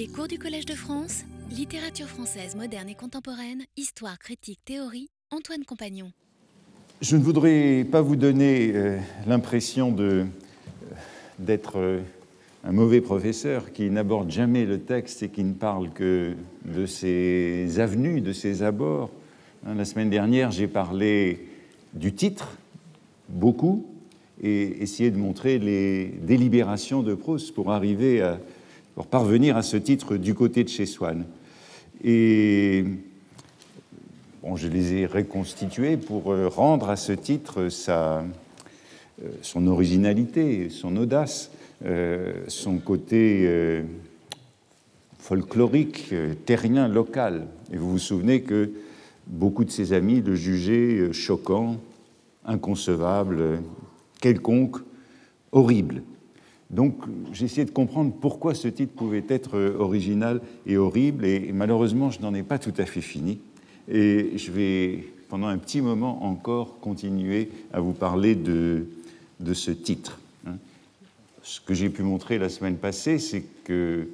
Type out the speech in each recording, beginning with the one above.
Les cours du Collège de France, littérature française moderne et contemporaine, histoire, critique, théorie, Antoine Compagnon. Je ne voudrais pas vous donner euh, l'impression euh, d'être euh, un mauvais professeur qui n'aborde jamais le texte et qui ne parle que de ses avenues, de ses abords. Hein, la semaine dernière, j'ai parlé du titre, beaucoup, et essayé de montrer les délibérations de Proust pour arriver à, pour parvenir à ce titre du côté de chez Swann. Et je les ai reconstitués pour euh, rendre à ce titre euh, son originalité, son audace, euh, son côté folklorique, terrien, local. Et vous vous souvenez que beaucoup de ses amis le jugeaient choquant, inconcevable, quelconque, horrible. Donc j'ai essayé de comprendre pourquoi ce titre pouvait être original et horrible, et malheureusement je n'en ai pas tout à fait fini. Et je vais pendant un petit moment encore continuer à vous parler de, de ce titre. Hein. Ce que j'ai pu montrer la semaine passée, c'est que,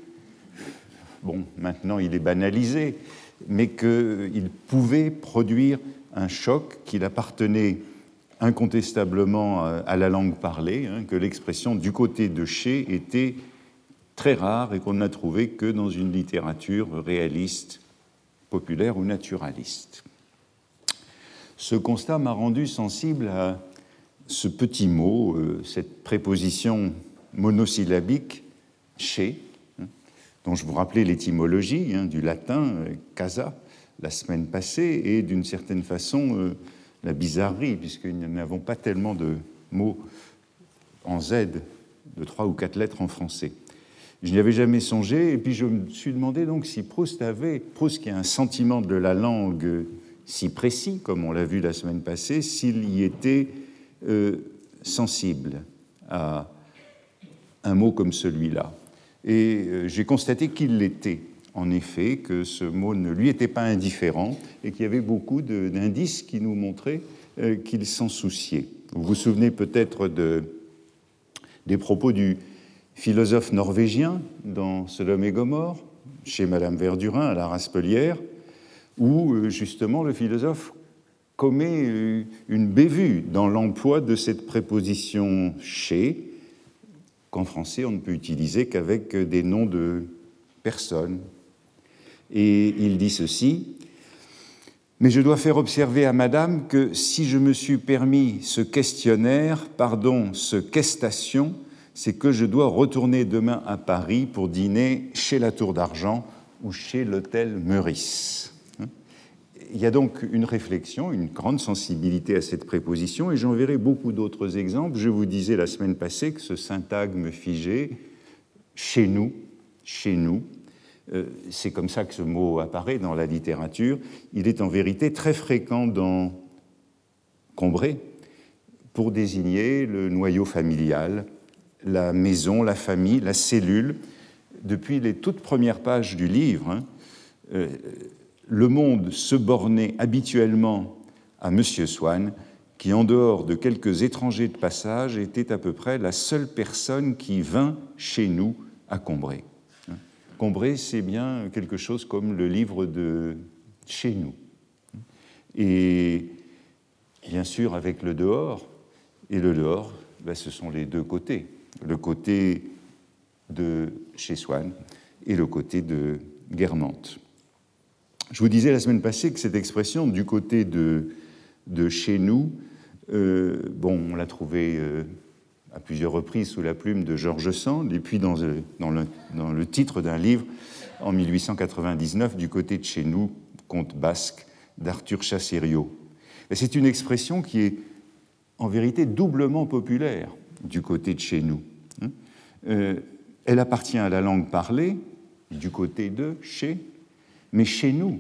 bon, maintenant il est banalisé, mais qu'il pouvait produire un choc qu'il appartenait incontestablement à la langue parlée, hein, que l'expression du côté de chez était très rare et qu'on n'a trouvé que dans une littérature réaliste, populaire ou naturaliste. Ce constat m'a rendu sensible à ce petit mot, euh, cette préposition monosyllabique chez, hein, dont je vous rappelais l'étymologie hein, du latin euh, casa la semaine passée, et d'une certaine façon euh, la bizarrerie, puisque nous n'avons pas tellement de mots en Z de trois ou quatre lettres en français. Je n'y avais jamais songé, et puis je me suis demandé donc si Proust avait, Proust qui a un sentiment de la langue si précis, comme on l'a vu la semaine passée, s'il y était euh, sensible à un mot comme celui-là. Et euh, j'ai constaté qu'il l'était en effet que ce mot ne lui était pas indifférent et qu'il y avait beaucoup d'indices qui nous montraient euh, qu'il s'en souciait. Vous vous souvenez peut-être de, des propos du philosophe norvégien dans Sodome et Gomorre, chez Madame Verdurin à la Raspelière, où euh, justement le philosophe commet euh, une bévue dans l'emploi de cette préposition chez, qu'en français on ne peut utiliser qu'avec des noms de personnes, et il dit ceci, mais je dois faire observer à Madame que si je me suis permis ce questionnaire, pardon, ce questation, c'est que je dois retourner demain à Paris pour dîner chez la Tour d'Argent ou chez l'hôtel Meurice. Il y a donc une réflexion, une grande sensibilité à cette préposition, et j'en verrai beaucoup d'autres exemples. Je vous disais la semaine passée que ce syntagme figé, chez nous, chez nous, c'est comme ça que ce mot apparaît dans la littérature, il est en vérité très fréquent dans Combray pour désigner le noyau familial, la maison, la famille, la cellule. Depuis les toutes premières pages du livre, hein, euh, le monde se bornait habituellement à M. Swann, qui, en dehors de quelques étrangers de passage, était à peu près la seule personne qui vint chez nous à Combray. Combray, c'est bien quelque chose comme le livre de chez nous. Et bien sûr, avec le dehors, et le dehors, ben, ce sont les deux côtés. Le côté de chez Swann et le côté de Guermantes. Je vous disais la semaine passée que cette expression du côté de, chez nous, euh, bon, on l'a trouvée euh, à plusieurs reprises sous la plume de Georges Sand, et puis dans, euh, dans, le, dans le, titre d'un livre en 1899, Du côté de chez nous, conte basque d'Arthur Chasserio. C'est une expression qui est en vérité doublement populaire du côté de chez nous. Hein. Euh, elle appartient à la langue parlée, du côté de chez, mais chez nous,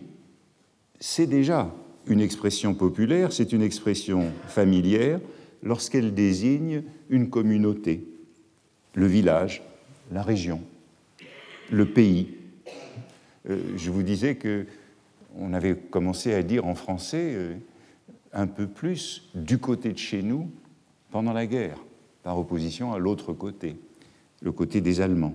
c'est déjà une expression populaire, c'est une expression familière, lorsqu'elle désigne une communauté, le village, la région, le pays. Euh, je vous disais que on avait commencé à dire en français euh, un peu plus du côté de chez nous pendant la guerre, par opposition à l'autre côté, le côté des Allemands.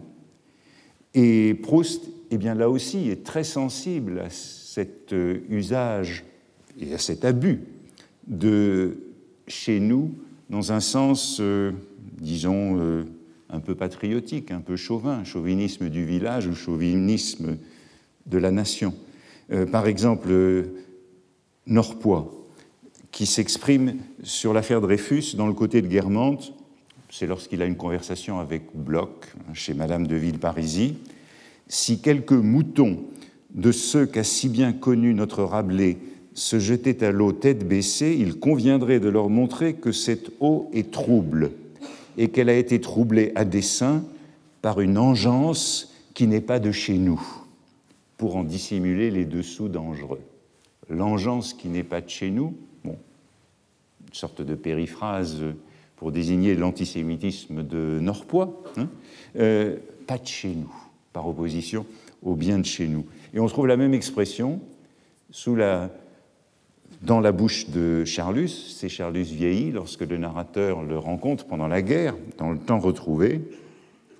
Et Proust eh bien là aussi, est très sensible à cet euh, usage et à cet abus de chez nous dans un sens, euh, disons, euh, un peu patriotique, un peu chauvin, chauvinisme du village ou chauvinisme de la nation. par exemple, Norpois, qui s'exprime sur l'affaire Dreyfus dans le côté de Guermantes, c'est lorsqu'il a une conversation avec Bloch chez Madame de Villeparisis, si quelques moutons de ceux qu'a si bien connu notre Rabelais se jetaient à l'eau tête baissée, il conviendrait de leur montrer que cette eau est trouble et qu'elle a été troublée à dessein par une engeance qui n'est pas de chez nous, pour en dissimuler les dessous dangereux. L'engeance qui n'est pas de chez nous, bon, une sorte de périphrase pour désigner l'antisémitisme de Norpois, hein, euh, pas de chez nous par opposition au bien de chez nous. Et on trouve la même expression sous la, dans la bouche de Charlus, c'est Charlus vieilli lorsque le narrateur le rencontre pendant la guerre, dans le temps retrouvé,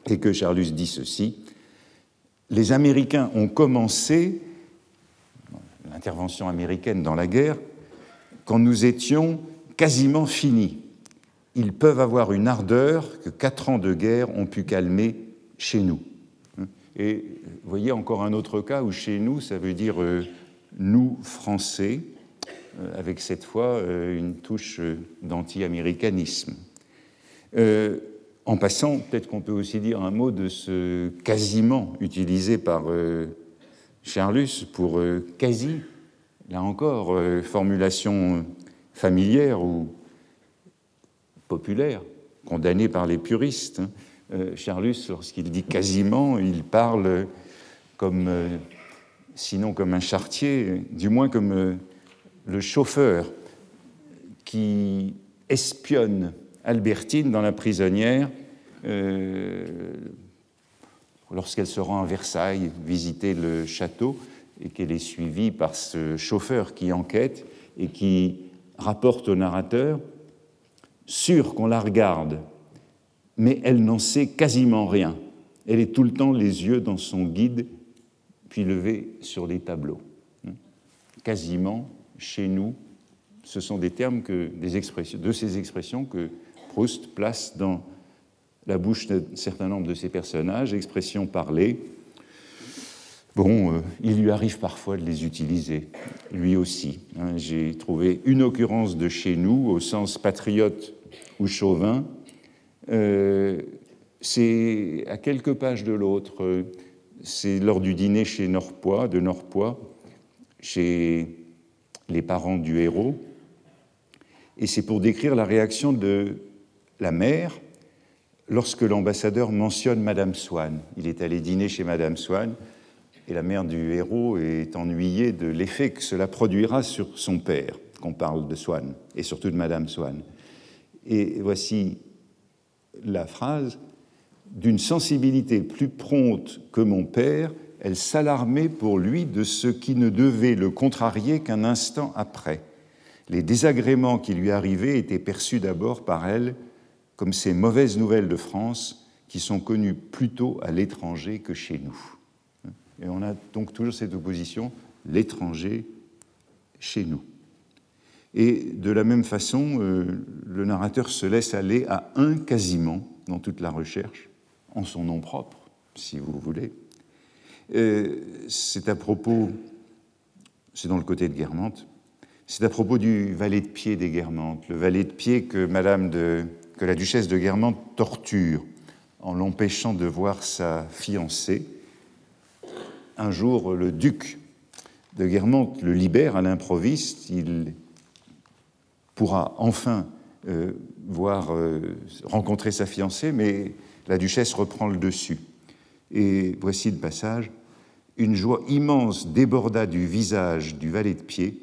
et que Charlus dit ceci Les Américains ont commencé l'intervention américaine dans la guerre quand nous étions quasiment finis. Ils peuvent avoir une ardeur que quatre ans de guerre ont pu calmer chez nous. Et vous voyez encore un autre cas où chez nous, ça veut dire euh, nous Français, avec cette fois euh, une touche d'anti-américanisme. en passant, peut-être qu'on peut aussi dire un mot de ce quasiment utilisé par Charlus pour quasi, là encore, formulation familière ou populaire, condamnée par les puristes. Hein. Euh, Charlus, lorsqu'il dit quasiment, il parle comme, euh, sinon comme un chartier, du moins comme euh, le chauffeur qui espionne Albertine dans la prisonnière lorsqu'elle se rend à Versailles visiter le château et qu'elle est suivie par ce chauffeur qui enquête et qui rapporte au narrateur, sûr qu'on la regarde mais elle n'en sait quasiment rien. Elle est tout le temps les yeux dans son guide, puis levée sur les tableaux. Quasiment, chez nous, ce sont des termes que, des expressions, de ces expressions que Proust place dans la bouche d'un certain nombre de ses personnages, expressions parlées. Bon, euh, il lui arrive parfois de les utiliser, lui aussi. Hein. J'ai trouvé une occurrence de chez nous, au sens patriote ou chauvin, euh, c'est à quelques pages de l'autre, euh, c'est lors du dîner chez Norpois, de Norpois, chez les parents du héros, et c'est pour décrire la réaction de la mère lorsque l'ambassadeur mentionne Madame Swann. Il est allé dîner chez Madame Swann, et la mère du héros est ennuyée de l'effet que cela produira sur son père, qu'on parle de Swann, et surtout de Madame Swann. Et voici la phrase D'une sensibilité plus prompte que mon père, elle s'alarmait pour lui de ce qui ne devait le contrarier qu'un instant après. Les désagréments qui lui arrivaient étaient perçus d'abord par elle comme ces mauvaises nouvelles de France qui sont connues plutôt à l'étranger que chez nous. Et on a donc toujours cette opposition, l'étranger chez nous. Et de la même façon, euh, le narrateur se laisse aller à un quasiment dans toute la recherche, en son nom propre, si vous voulez. Euh, c'est à propos, c'est dans le côté de Guermantes, c'est à propos du valet de pied des Guermantes, le valet de pied que, Madame de, que la duchesse de Guermantes torture en l'empêchant de voir sa fiancée. Un jour, le duc de Guermantes le libère à l'improviste, il pourra enfin euh, voir euh, rencontrer sa fiancée, mais la duchesse reprend le dessus. Et voici le passage. Une joie immense déborda du visage du valet de pied.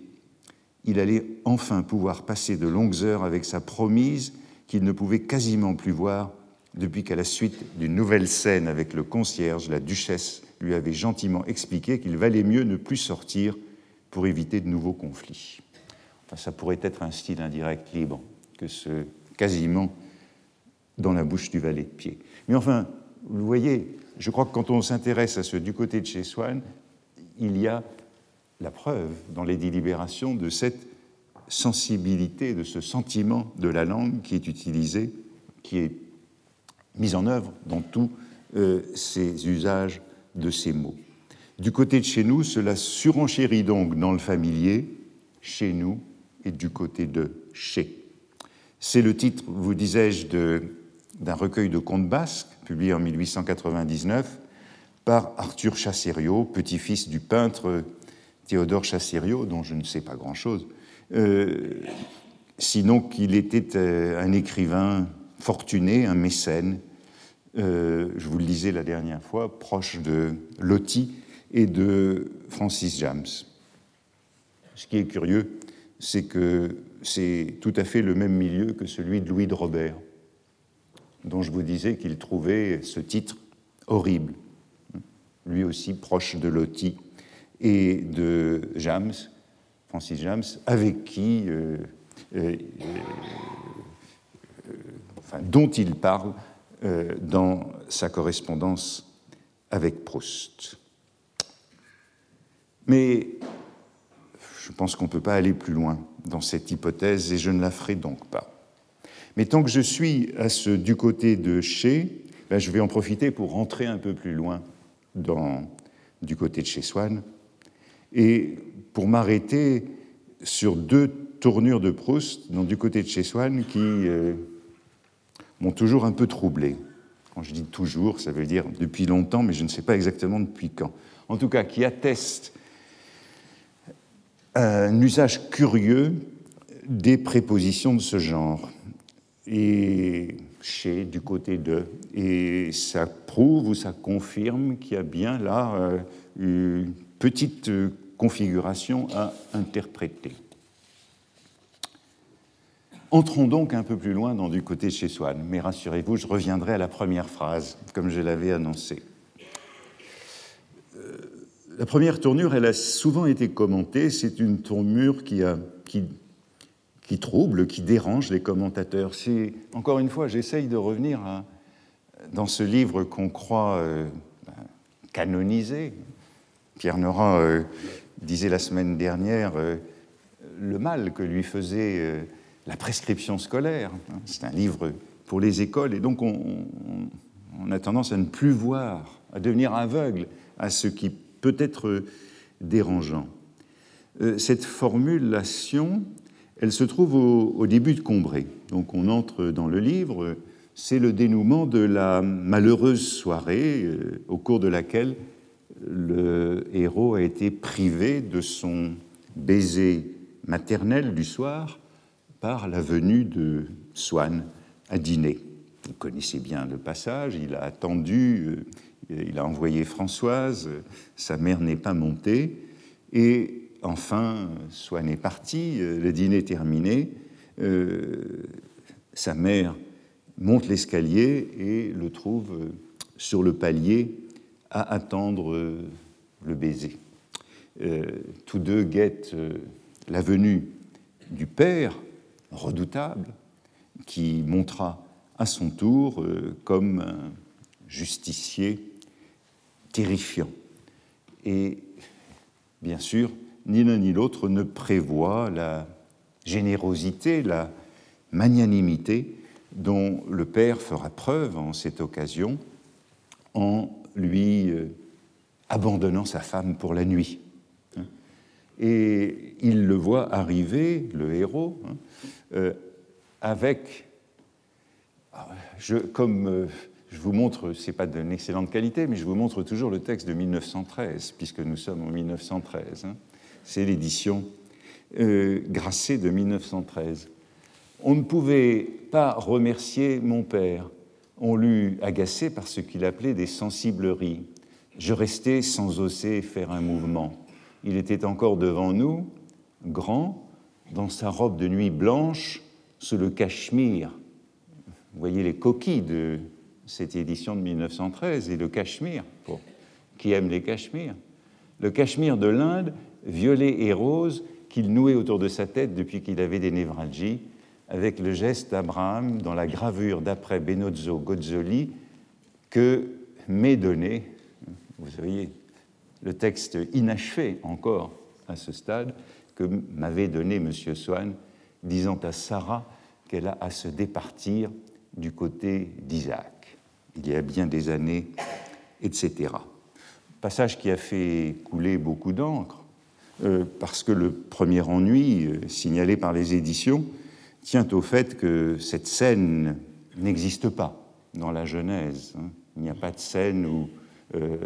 Il allait enfin pouvoir passer de longues heures avec sa promise qu'il ne pouvait quasiment plus voir depuis qu'à la suite d'une nouvelle scène avec le concierge, la duchesse lui avait gentiment expliqué qu'il valait mieux ne plus sortir pour éviter de nouveaux conflits ça pourrait être un style indirect libre que ce quasiment dans la bouche du valet de pied. Mais enfin, vous voyez, je crois que quand on s'intéresse à ce du côté de chez Swann, il y a la preuve dans les délibérations de cette sensibilité, de ce sentiment de la langue qui est utilisé, qui est mis en œuvre dans tous euh, ces usages de ces mots. Du côté de chez nous, cela surenchérit donc dans le familier, chez nous, et du côté de chez. C'est le titre, vous disais-je, d'un recueil de contes basques, publié en 1899 par Arthur Chassériau, petit-fils du peintre Théodore Chassériau, dont je ne sais pas grand-chose, euh, sinon qu'il était euh, un écrivain fortuné, un mécène, euh, je vous le disais la dernière fois, proche de Loti et de Francis James. Ce qui est curieux, c'est que c'est tout à fait le même milieu que celui de Louis de Robert, dont je vous disais qu'il trouvait ce titre horrible, lui aussi proche de Loti et de James, Francis James, avec qui, euh, euh, euh, dont il parle dans sa correspondance avec Proust. Mais je pense qu'on ne peut pas aller plus loin dans cette hypothèse et je ne la ferai donc pas. Mais tant que je suis à ce du côté de chez, ben, je vais en profiter pour rentrer un peu plus loin dans, du côté de chez Swann et pour m'arrêter sur deux tournures de Proust dans du côté de chez Swann qui euh, m'ont toujours un peu troublé. Quand je dis toujours, ça veut dire depuis longtemps, mais je ne sais pas exactement depuis quand. En tout cas, qui attestent un usage curieux des prépositions de ce genre. Et chez, du côté de. Et ça prouve ou ça confirme qu'il y a bien là euh, une petite configuration à interpréter. Entrons donc un peu plus loin dans du côté de chez Swann, mais rassurez-vous, je reviendrai à la première phrase, comme je l'avais annoncé. Euh, la première tournure, elle a souvent été commentée, c'est une tournure qui, a, qui, qui, trouble, qui dérange les commentateurs. Encore une fois, j'essaye de revenir dans ce livre qu'on croit euh, ben, canonisé. Pierre Nora euh, disait la semaine dernière euh, le mal que lui faisait la prescription scolaire. C'est un livre pour les écoles et donc on, a tendance à ne plus voir, à devenir aveugle à ce qui peut être dérangeant. Cette formulation, elle se trouve au, début de Combray. Donc on entre dans le livre, c'est le dénouement de la malheureuse soirée au cours de laquelle le héros a été privé de son baiser maternel du soir par la venue de Swann à dîner. Vous connaissez bien le passage, il a attendu, euh, il a envoyé Françoise, sa mère n'est pas montée, et enfin, Swann est parti, euh, le dîner terminé, euh, sa mère monte l'escalier et le trouve sur le palier à attendre euh, le baiser. Euh, tous deux guettent euh, la venue du père, redoutable, qui montra à son tour comme un justicier terrifiant. Et bien sûr, ni l'un ni l'autre ne prévoit la générosité, la magnanimité dont le Père fera preuve en cette occasion en lui euh, abandonnant sa femme pour la nuit. Hein. Et il le voit arriver, le héros, hein, euh, avec, comme euh, je vous montre, c'est pas d'une excellente qualité, mais je vous montre toujours le texte de 1913, puisque nous sommes en 1913. C'est l'édition Grasset de 1913. On ne pouvait pas remercier mon père on l'eut agacé par ce qu'il appelait des sensibleries. Je restais sans oser faire un mouvement. Il était encore devant nous, grand, dans sa robe de nuit blanche, sous le cachemire. Vous voyez les coquilles de cette édition de 1913 et le cachemire, pour qui aime les cachemires. Le cachemire de l'Inde, violet et rose, qu'il nouait autour de sa tête depuis qu'il avait des névralgies, avec le geste d'Abraham dans la gravure d'après Benozzo Gozzoli que m'est donné, vous voyez, le texte inachevé encore à ce stade, que m'avait donné M. Swann, disant à Sarah qu'elle a à se départir du côté d'Isaac. Il y a bien des années, etc. Passage qui a fait couler beaucoup d'encre, euh, parce que le premier ennui euh, signalé par les éditions tient au fait que cette scène n'existe pas dans la Genèse. Hein. Il n'y a pas de scène où euh,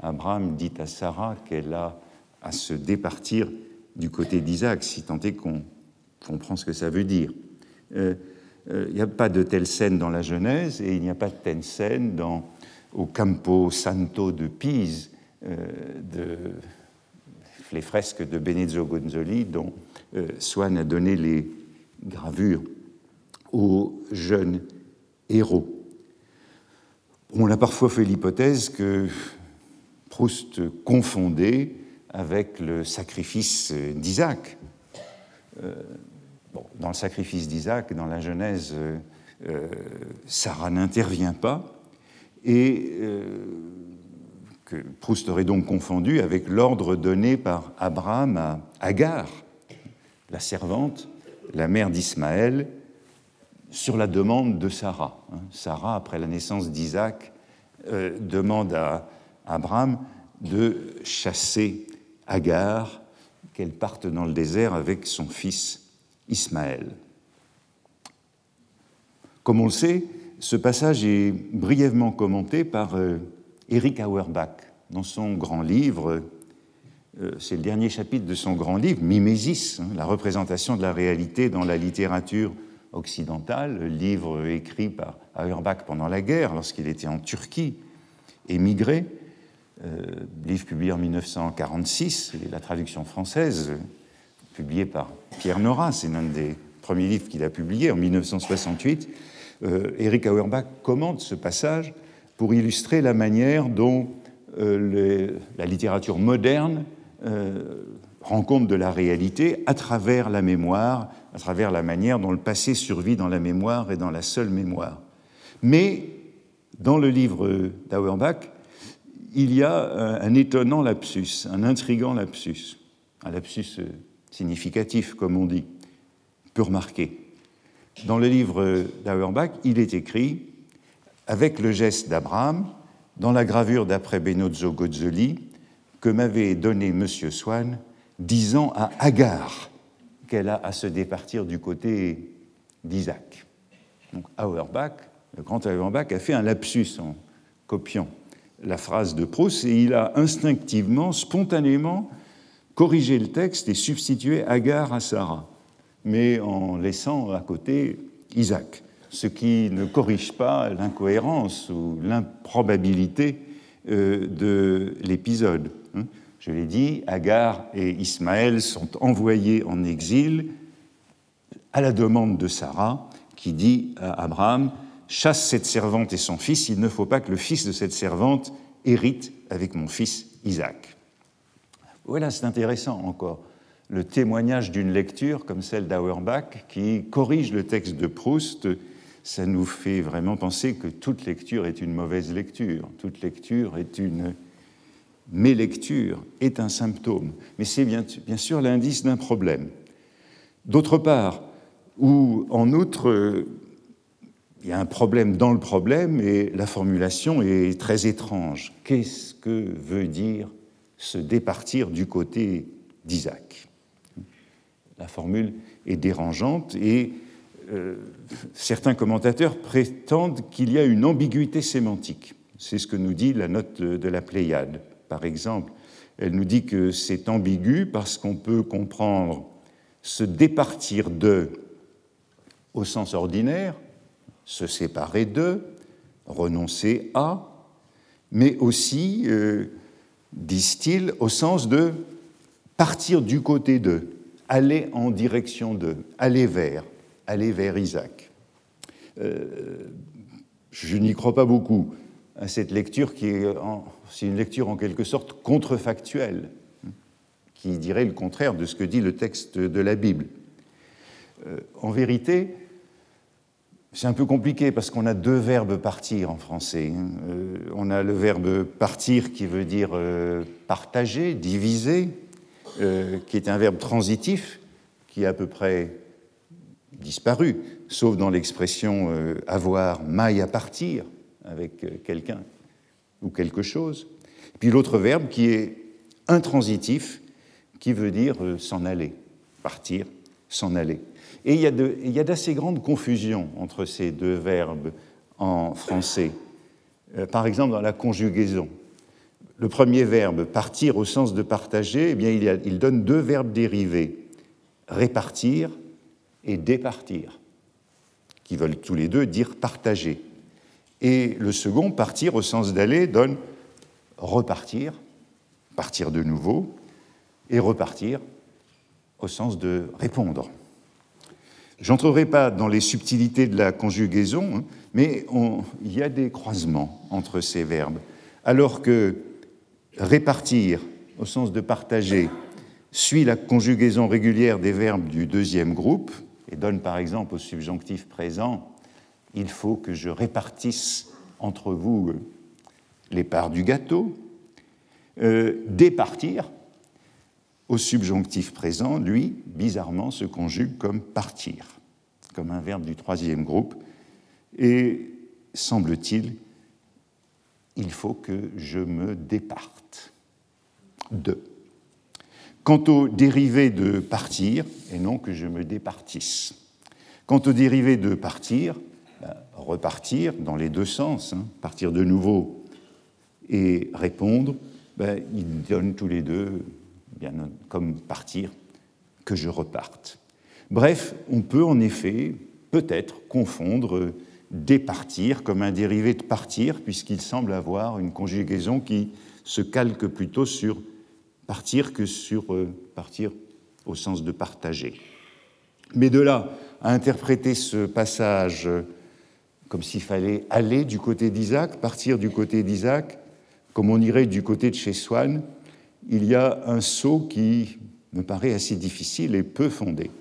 Abraham dit à Sarah qu'elle a à se départir du côté d'Isaac, si tant est qu'on comprend ce que ça veut dire. il n'y a pas de telle scène dans la Genèse et il n'y a pas de telle scène au Campo Santo de Pise, de les fresques de Benezzo Gonzoli, dont euh, Swann a donné les gravures aux jeunes héros. On a parfois fait l'hypothèse que Proust confondait avec le sacrifice d'Isaac. Euh, dans le sacrifice d'Isaac, dans la Genèse, euh, Sarah n'intervient pas, et Proust aurait donc confondu avec l'ordre donné par Abraham à Agar, la servante, la mère d'Ismaël, sur la demande de Sarah. Hein. Sarah, après la naissance d'Isaac, euh, demande à Abraham de chasser Agar, qu'elle parte dans le désert avec son fils Ismaël. Comme on le sait, ce passage est brièvement commenté par euh, Eric Auerbach, dans son grand livre, euh, c'est le dernier chapitre de son grand livre, Mimésis, hein, la représentation de la réalité dans la littérature occidentale, livre écrit par Auerbach pendant la guerre, lorsqu'il était en Turquie, émigré, euh, livre publié en 1946, la traduction française, publiée par Pierre Nora, c'est l'un des premiers livres qu'il a publié en 1968. Euh, Eric Auerbach commente ce passage pour illustrer la manière dont euh, la littérature moderne euh, rend compte de la réalité à travers la mémoire, à travers la manière dont le passé survit dans la mémoire et dans la seule mémoire. Mais dans le livre d'Auerbach, il y a un étonnant lapsus, un intrigant lapsus, un lapsus significatif, comme on dit, peu remarqué. Dans le livre d'Auerbach, il est écrit avec le geste d'Abraham, dans la gravure d'après Benozzo Gozzoli, que m'avait donné M. Swann, disant à Agar qu'elle a à se départir du côté d'Isaac. Donc Auerbach, le grand Auerbach, a fait un lapsus en copiant la phrase de Proust et il a instinctivement, spontanément, corrigé le texte et substitué Agar à Sarah, mais en laissant à côté Isaac ce qui ne corrige pas l'incohérence ou l'improbabilité euh, de l'épisode. Hein. Je l'ai dit, Agar et Ismaël sont envoyés en exil à la demande de Sarah, qui dit à Abraham Chasse cette servante et son fils, il ne faut pas que le fils de cette servante hérite avec mon fils Isaac. Voilà, c'est intéressant encore, le témoignage d'une lecture comme celle d'Auerbach qui corrige le texte de Proust ça nous fait vraiment penser que toute lecture est une mauvaise lecture, toute lecture est une mélecture, est un symptôme, mais c'est bien, bien, sûr l'indice d'un problème. D'autre part, où en outre, il y a un problème dans le problème et la formulation est très étrange. Qu'est-ce que veut dire se départir du côté d'Isaac? La formule est dérangeante et euh, certains commentateurs prétendent qu'il y a une ambiguïté sémantique. C'est ce que nous dit la note de la Pléiade, par exemple. Elle nous dit que c'est ambigu parce qu'on peut comprendre se départir de au sens ordinaire, se séparer de, renoncer à, mais aussi, euh, disent-ils, au sens de partir du côté de, aller en direction de, aller vers aller vers Isaac. Euh, je n'y crois pas beaucoup à cette lecture qui est, une lecture en quelque sorte contrefactuelle, qui dirait le contraire de ce que dit le texte de la Bible. Euh, en vérité, c'est un peu compliqué parce qu'on a deux verbes partir en français. Hein. Euh, on a le verbe partir qui veut dire partager, diviser, qui est un verbe transitif qui a à peu près disparu, sauf dans l'expression avoir maille à partir avec quelqu'un ou quelque chose. Puis l'autre verbe qui est intransitif, qui veut dire s'en aller, partir, s'en aller. Et il y a d'assez grandes confusions entre ces deux verbes en français. Euh, par exemple, dans la conjugaison. Le premier verbe, partir au sens de partager, eh bien, il donne deux verbes dérivés, répartir et départir, qui veulent tous les deux dire partager. Et le second, partir au sens d'aller, donne repartir, partir de nouveau, et repartir au sens de répondre. J'entrerai pas dans les subtilités de la conjugaison, hein, mais il y a des croisements entre ces verbes. Alors que répartir, au sens de partager, suit la conjugaison régulière des verbes du deuxième groupe et donne par exemple au subjonctif présent il faut que je répartisse entre vous euh, les parts du gâteau. Euh, départir, au subjonctif présent, lui, bizarrement, se conjugue comme partir, comme un verbe du troisième groupe. Et semble-t-il, il faut que je me départe de. Quant au dérivé de partir, et non que je me départisse. Quant au dérivé de partir, ben, repartir dans les deux sens, hein, partir de nouveau et répondre, ben, ils donnent tous les deux bien comme partir, que je reparte. Bref, on peut en effet peut-être confondre départir comme un dérivé de partir, puisqu'il semble avoir une conjugaison qui se calque plutôt sur partir que sur euh, partir au sens de partager. Mais de là à interpréter ce passage comme s'il fallait aller du côté d'Isaac, partir du côté d'Isaac, comme on irait du côté de chez Swann, il y a un saut qui me paraît assez difficile et peu fondé.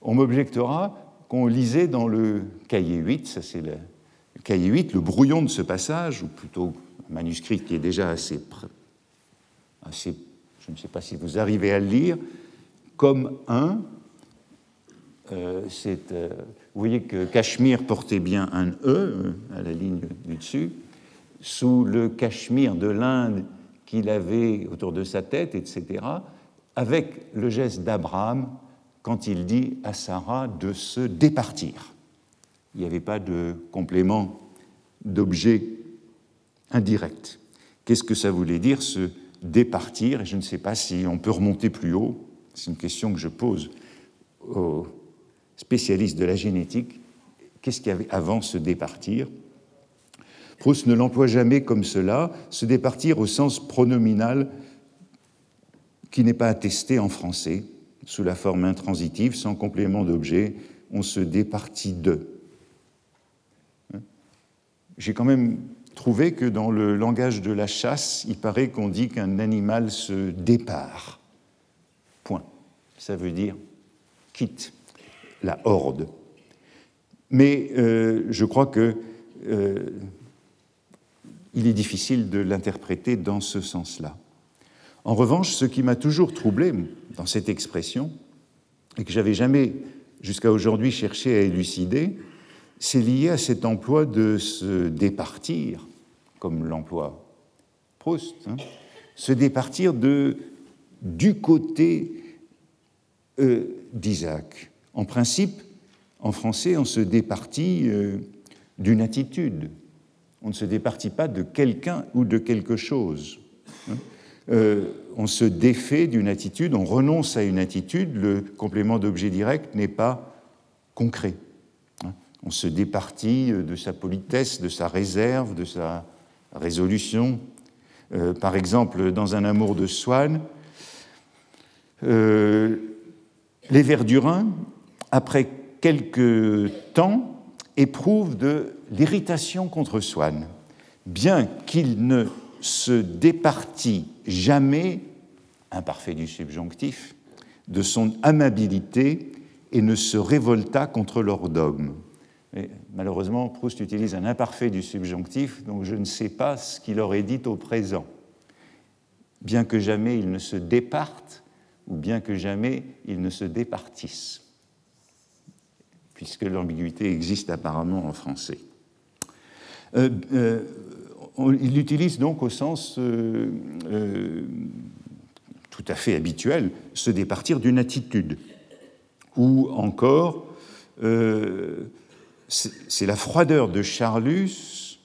On m'objectera qu'on lisait dans le cahier 8, ça c'est le, cahier 8, le brouillon de ce passage, ou plutôt un manuscrit qui est déjà assez, assez je ne sais pas si vous arrivez à le lire, comme un. Euh, euh, vous voyez que Cachemire portait bien un E euh, à la ligne du dessus. Sous le Cachemire de l'Inde, qu'il avait autour de sa tête, etc., avec le geste d'Abraham quand il dit à Sarah de se départir. Il n'y avait pas de complément d'objet indirect. Qu'est-ce que ça voulait dire, se départir Et je ne sais pas si on peut remonter plus haut. C'est une question que je pose aux spécialistes de la génétique. Qu'est-ce qu'il y avait avant se départir? Proust ne l'emploie jamais comme cela, se départir au sens pronominal qui n'est pas attesté en français, sous la forme intransitive, sans complément d'objet, on se départit de. J'ai quand même trouvé que dans le langage de la chasse, il paraît qu'on dit qu'un animal se départ. Point. Ça veut dire quitte la horde. Mais euh, je crois que euh, il est difficile de l'interpréter dans ce sens-là. En revanche, ce qui m'a toujours troublé dans cette expression, et que j'avais jamais jusqu'à aujourd'hui cherché à élucider, c'est lié à cet emploi de se départir, comme l'emploi Proust, hein, se départir du côté euh, d'Isaac. En principe, en français, on se départit euh, d'une attitude, on ne se départit pas de quelqu'un ou de quelque chose. Hein. Euh, on se défait d'une attitude, on renonce à une attitude, le complément d'objet direct n'est pas concret. On se départit de sa politesse, de sa réserve, de sa résolution. Euh, par exemple, dans Un amour de Swann, euh, les Verdurins, après quelques temps, éprouvent de l'irritation contre Swann, bien qu'il ne se départit jamais, imparfait du subjonctif, de son amabilité et ne se révolta contre leur dogme. Malheureusement, Proust utilise un imparfait du subjonctif, donc je ne sais pas ce qu'il aurait dit au présent. Bien que jamais il ne se départe, ou bien que jamais il ne se départisse, puisque l'ambiguïté existe apparemment en français. Euh, euh, il l'utilise donc au sens euh, tout à fait habituel, se départir d'une attitude, ou encore c'est la froideur de Charlus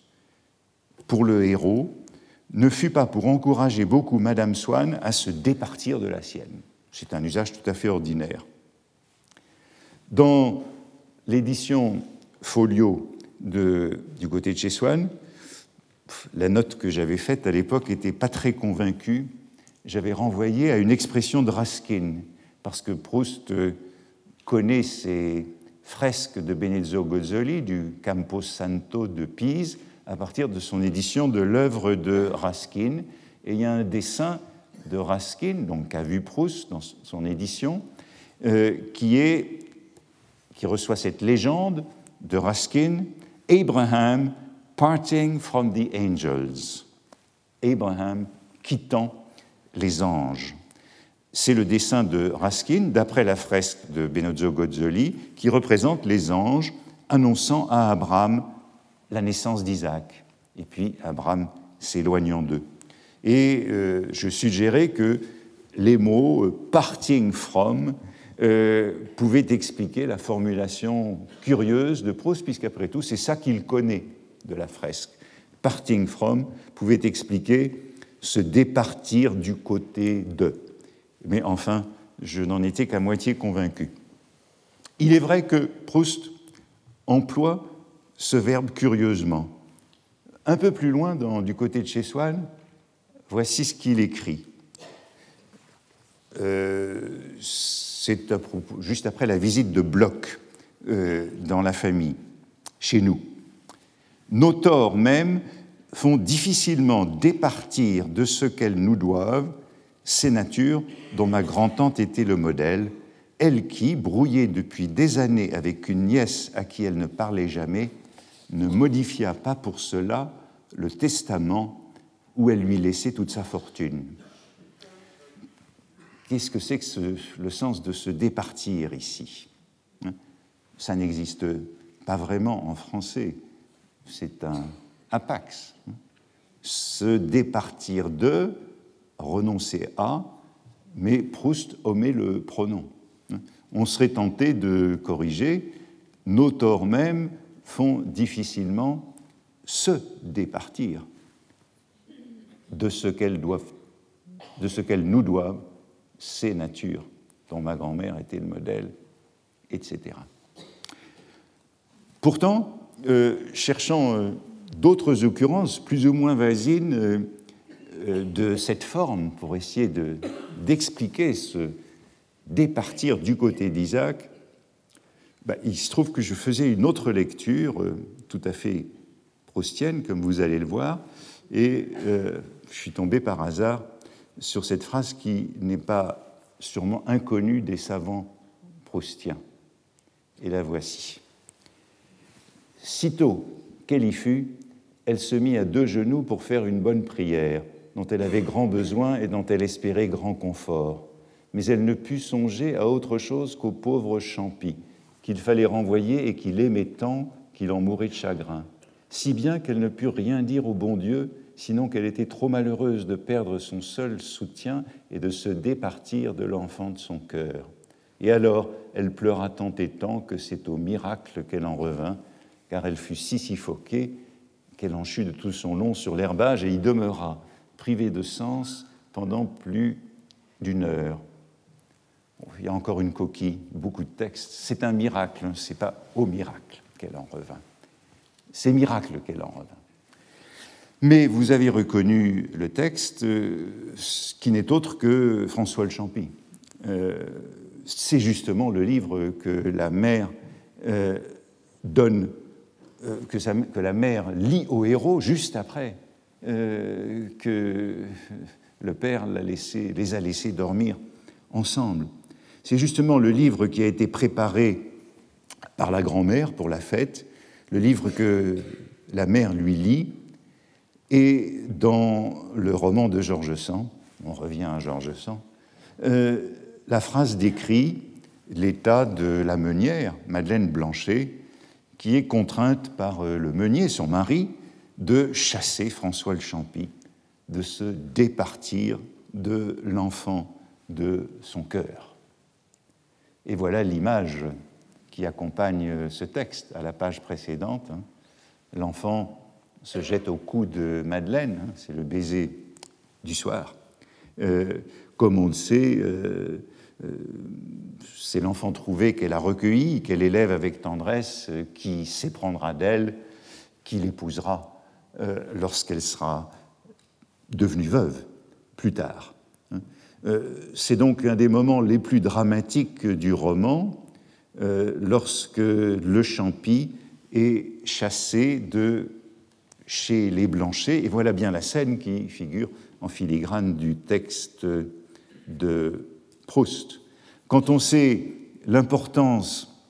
pour le héros ne fut pas pour encourager beaucoup Madame Swann à se départir de la sienne. C'est un usage tout à fait ordinaire. Dans l'édition folio du côté de chez Swann, la note que j'avais faite à l'époque n'était pas très convaincue. J'avais renvoyé à une expression de Raskin, parce que Proust connaît ses fresque de Benezzo Gozzoli du Campo Santo de Pise à partir de son édition de l'œuvre de Raskin. Et il y a un dessin de Raskin, donc qu'a vu Proust dans son édition, euh, qui, qui reçoit cette légende de Raskin, Abraham parting from the angels. Abraham quittant les anges c'est le dessin de Raskin, d'après la fresque de Benozzo Gozzoli, qui représente les anges annonçant à Abraham la naissance d'Isaac, et puis Abraham s'éloignant d'eux. Et euh, je suggérais que les mots euh, parting from euh, pouvaient expliquer la formulation curieuse de Proust, puisqu'après tout, c'est ça qu'il connaît de la fresque. Parting from pouvait expliquer se départir du côté de mais enfin, je n'en étais qu'à moitié convaincu. Il est vrai que Proust emploie ce verbe curieusement. Un peu plus loin, du côté de chez Swann, voici ce qu'il écrit. Euh, c'est juste après la visite de Bloch euh, dans la famille, chez nous. Nos torts même font difficilement départir de ce qu'elles nous doivent ces natures dont ma grand-tante était le modèle, elle qui, brouillée depuis des années avec une nièce à qui elle ne parlait jamais, ne modifia pas pour cela le testament où elle lui laissait toute sa fortune. Qu'est-ce que c'est que le sens de se départir ici hein? Ça n'existe pas vraiment en français, c'est un apax. Hein? Se départir de, renoncer à, mais Proust omet le pronom. On serait tenté de corriger, nos torts même font difficilement se départir de ce qu'elles doivent, nous doivent, ces natures dont ma grand-mère était le modèle, etc. Pourtant, euh, cherchant euh, d'autres occurrences plus ou moins vasines, euh, euh, de cette forme pour essayer d'expliquer ce départir du côté d'Isaac, bah, il se trouve que je faisais une autre lecture euh, tout à fait proustienne, comme vous allez le voir, et euh, je suis tombé par hasard sur cette phrase qui n'est pas sûrement inconnue des savants proustiens. Et la voici. Sitôt qu'elle y fut, elle se mit à deux genoux pour faire une bonne prière dont elle avait grand besoin et dont elle espérait grand confort. Mais elle ne put songer à autre chose qu'au pauvre Champy, qu'il fallait renvoyer et qu'il aimait tant qu'il en mourait de chagrin. Si bien qu'elle ne put rien dire au bon Dieu, sinon qu'elle était trop malheureuse de perdre son seul soutien et de se départir de l'enfant de son cœur. Et alors elle pleura tant et tant que c'est au miracle qu'elle en revint, car elle fut si suffoquée qu'elle en chut de tout son long sur l'herbage et y demeura, privé de sens pendant plus d'une heure. Il y a encore une coquille, beaucoup de textes. C'est un miracle, hein. c'est pas au miracle qu'elle en revint. C'est miracle qu'elle en revint. Mais vous avez reconnu le texte, euh, qui n'est autre que François Le Champy. Euh, c'est justement le livre que la mère euh, donne, que, que, la mère lit au héros juste après euh, que le père les a laissés dormir ensemble. C'est justement le livre qui a été préparé par la grand-mère pour la fête, le livre que la mère lui lit, et dans le roman de Georges Sand, on revient à Georges Sand, euh, la phrase décrit l'état de la meunière, Madeleine Blanchet, qui est contrainte par euh, le meunier, son mari, de chasser François le Champy, de se départir de l'enfant de son cœur. Et voilà l'image qui accompagne ce texte à la page précédente. Hein. L'enfant se jette au cou de Madeleine, hein, c'est le baiser du soir. Euh, comme on le sait, euh, euh, c'est l'enfant trouvé qu'elle a recueilli, qu'elle élève avec tendresse, qui s'éprendra d'elle, qui l'épousera lorsqu'elle sera devenue veuve plus tard. Hein. C'est donc un des moments les plus dramatiques du roman, lorsque le Champy est chassé de chez les Blanchet, et voilà bien la scène qui figure en filigrane du texte de Proust. Quand on sait l'importance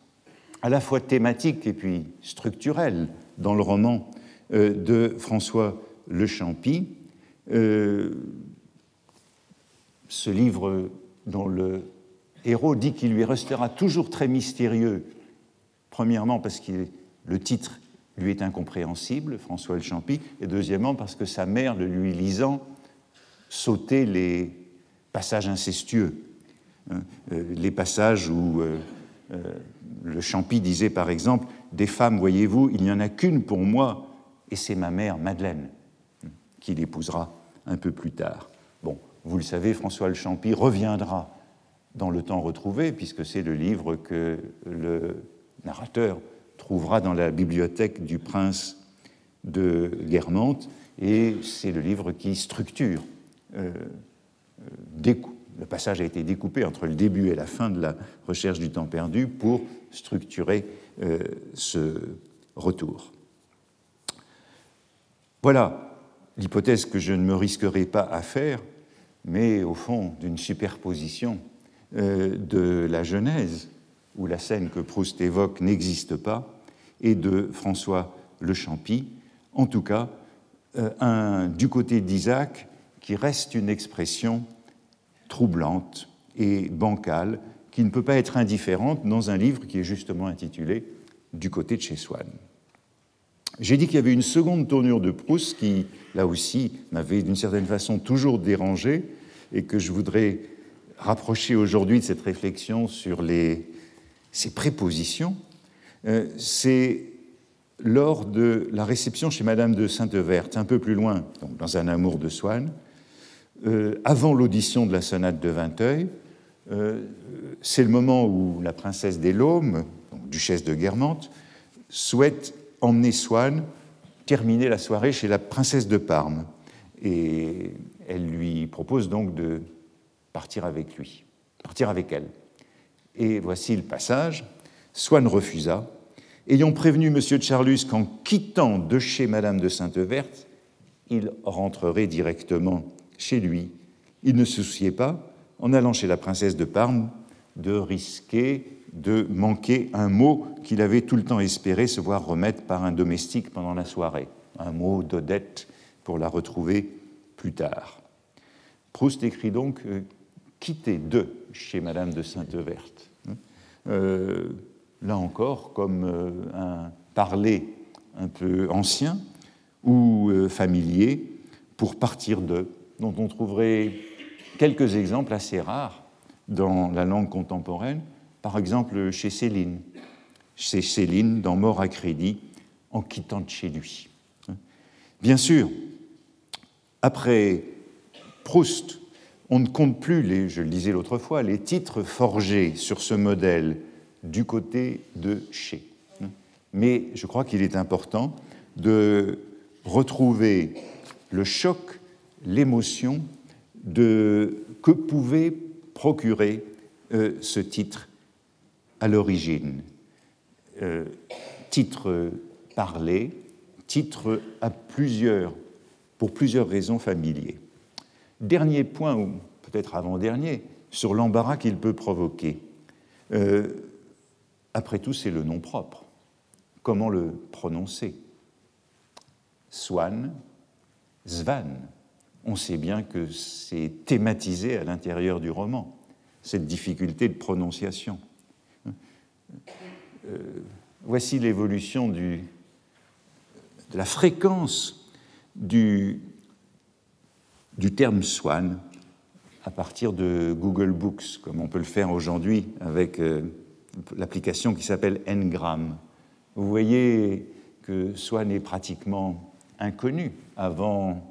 à la fois thématique et puis structurelle dans le roman euh, de François Le Champy, euh, ce livre dont le héros dit qu'il lui restera toujours très mystérieux, premièrement parce que le titre lui est incompréhensible, François El Champy, et deuxièmement parce que sa mère, le lui lisant, sautait les passages incestueux, euh, les passages où euh, euh, le Champy disait par exemple Des femmes, voyez-vous, il n'y en a qu'une pour moi, et c'est ma mère, Madeleine, qui l'épousera un peu plus tard. Bon, vous le savez, François Le Champy reviendra dans le temps retrouvé, puisque c'est le livre que le narrateur trouvera dans la bibliothèque du prince de Guermantes, et c'est le livre qui structure. Euh, euh, le passage a été découpé entre le début et la fin de la recherche du temps perdu pour structurer euh, ce retour. Voilà l'hypothèse que je ne me risquerai pas à faire, mais au fond d'une superposition de la Genèse où la scène que Proust évoque n'existe pas, et de François Le Champy, en tout cas, euh, un, du côté d'Isaac, qui reste une expression troublante et bancale, qui ne peut pas être indifférente dans un livre qui est justement intitulé Du côté de chez Swann. J'ai dit qu'il y avait une seconde tournure de Proust qui, là aussi, m'avait d'une certaine façon toujours dérangé et que je voudrais rapprocher aujourd'hui de cette réflexion sur les, ces prépositions, euh, c'est lors de la réception chez Madame de Sainte-Verte, un peu plus loin, dans Un amour de Swann, euh, avant l'audition de la sonate de Vinteuil, euh, c'est le moment où la princesse des Laumes, duchesse de Guermantes, souhaite emmener Swann terminer la soirée chez la princesse de Parme. Et elle lui propose donc de partir avec lui, partir avec elle. Et voici le passage. Swann refusa, ayant prévenu M. Charlus qu'en quittant de chez Madame de Sainte-Verte, il rentrerait directement chez lui. Il ne se souciait pas, en allant chez la princesse de Parme, de risquer de manquer un mot qu'il avait tout le temps espéré se voir remettre par un domestique pendant la soirée, un mot d'Odette pour la retrouver plus tard. Proust écrit donc euh, quitter de chez Madame de Sainte-Verte. Euh, là encore, comme euh, un parler un peu ancien ou familier, pour partir de, dont on trouverait quelques exemples assez rares dans la langue contemporaine, par exemple chez Céline, chez Céline dans Mort à crédit, en quittant de chez lui. Bien sûr, après Proust, on ne compte plus, les, je le disais l'autre fois, les titres forgés sur ce modèle du côté de chez. Mais je crois qu'il est important de retrouver le choc, l'émotion de que pouvait procurer euh, ce titre à l'origine. Euh, titre parlé, titre à plusieurs, pour plusieurs raisons familiers. Dernier point, ou peut-être avant-dernier, sur l'embarras qu'il peut provoquer. Euh, après tout, c'est le nom propre comment le prononcer? Swan, Svan. On sait bien que c'est thématisé à l'intérieur du roman, cette difficulté de prononciation. Euh, voici l'évolution de la fréquence du, terme swan à partir de Google Books, comme on peut le faire aujourd'hui avec euh, l'application qui s'appelle Ngram. Vous voyez que Swan est pratiquement inconnu avant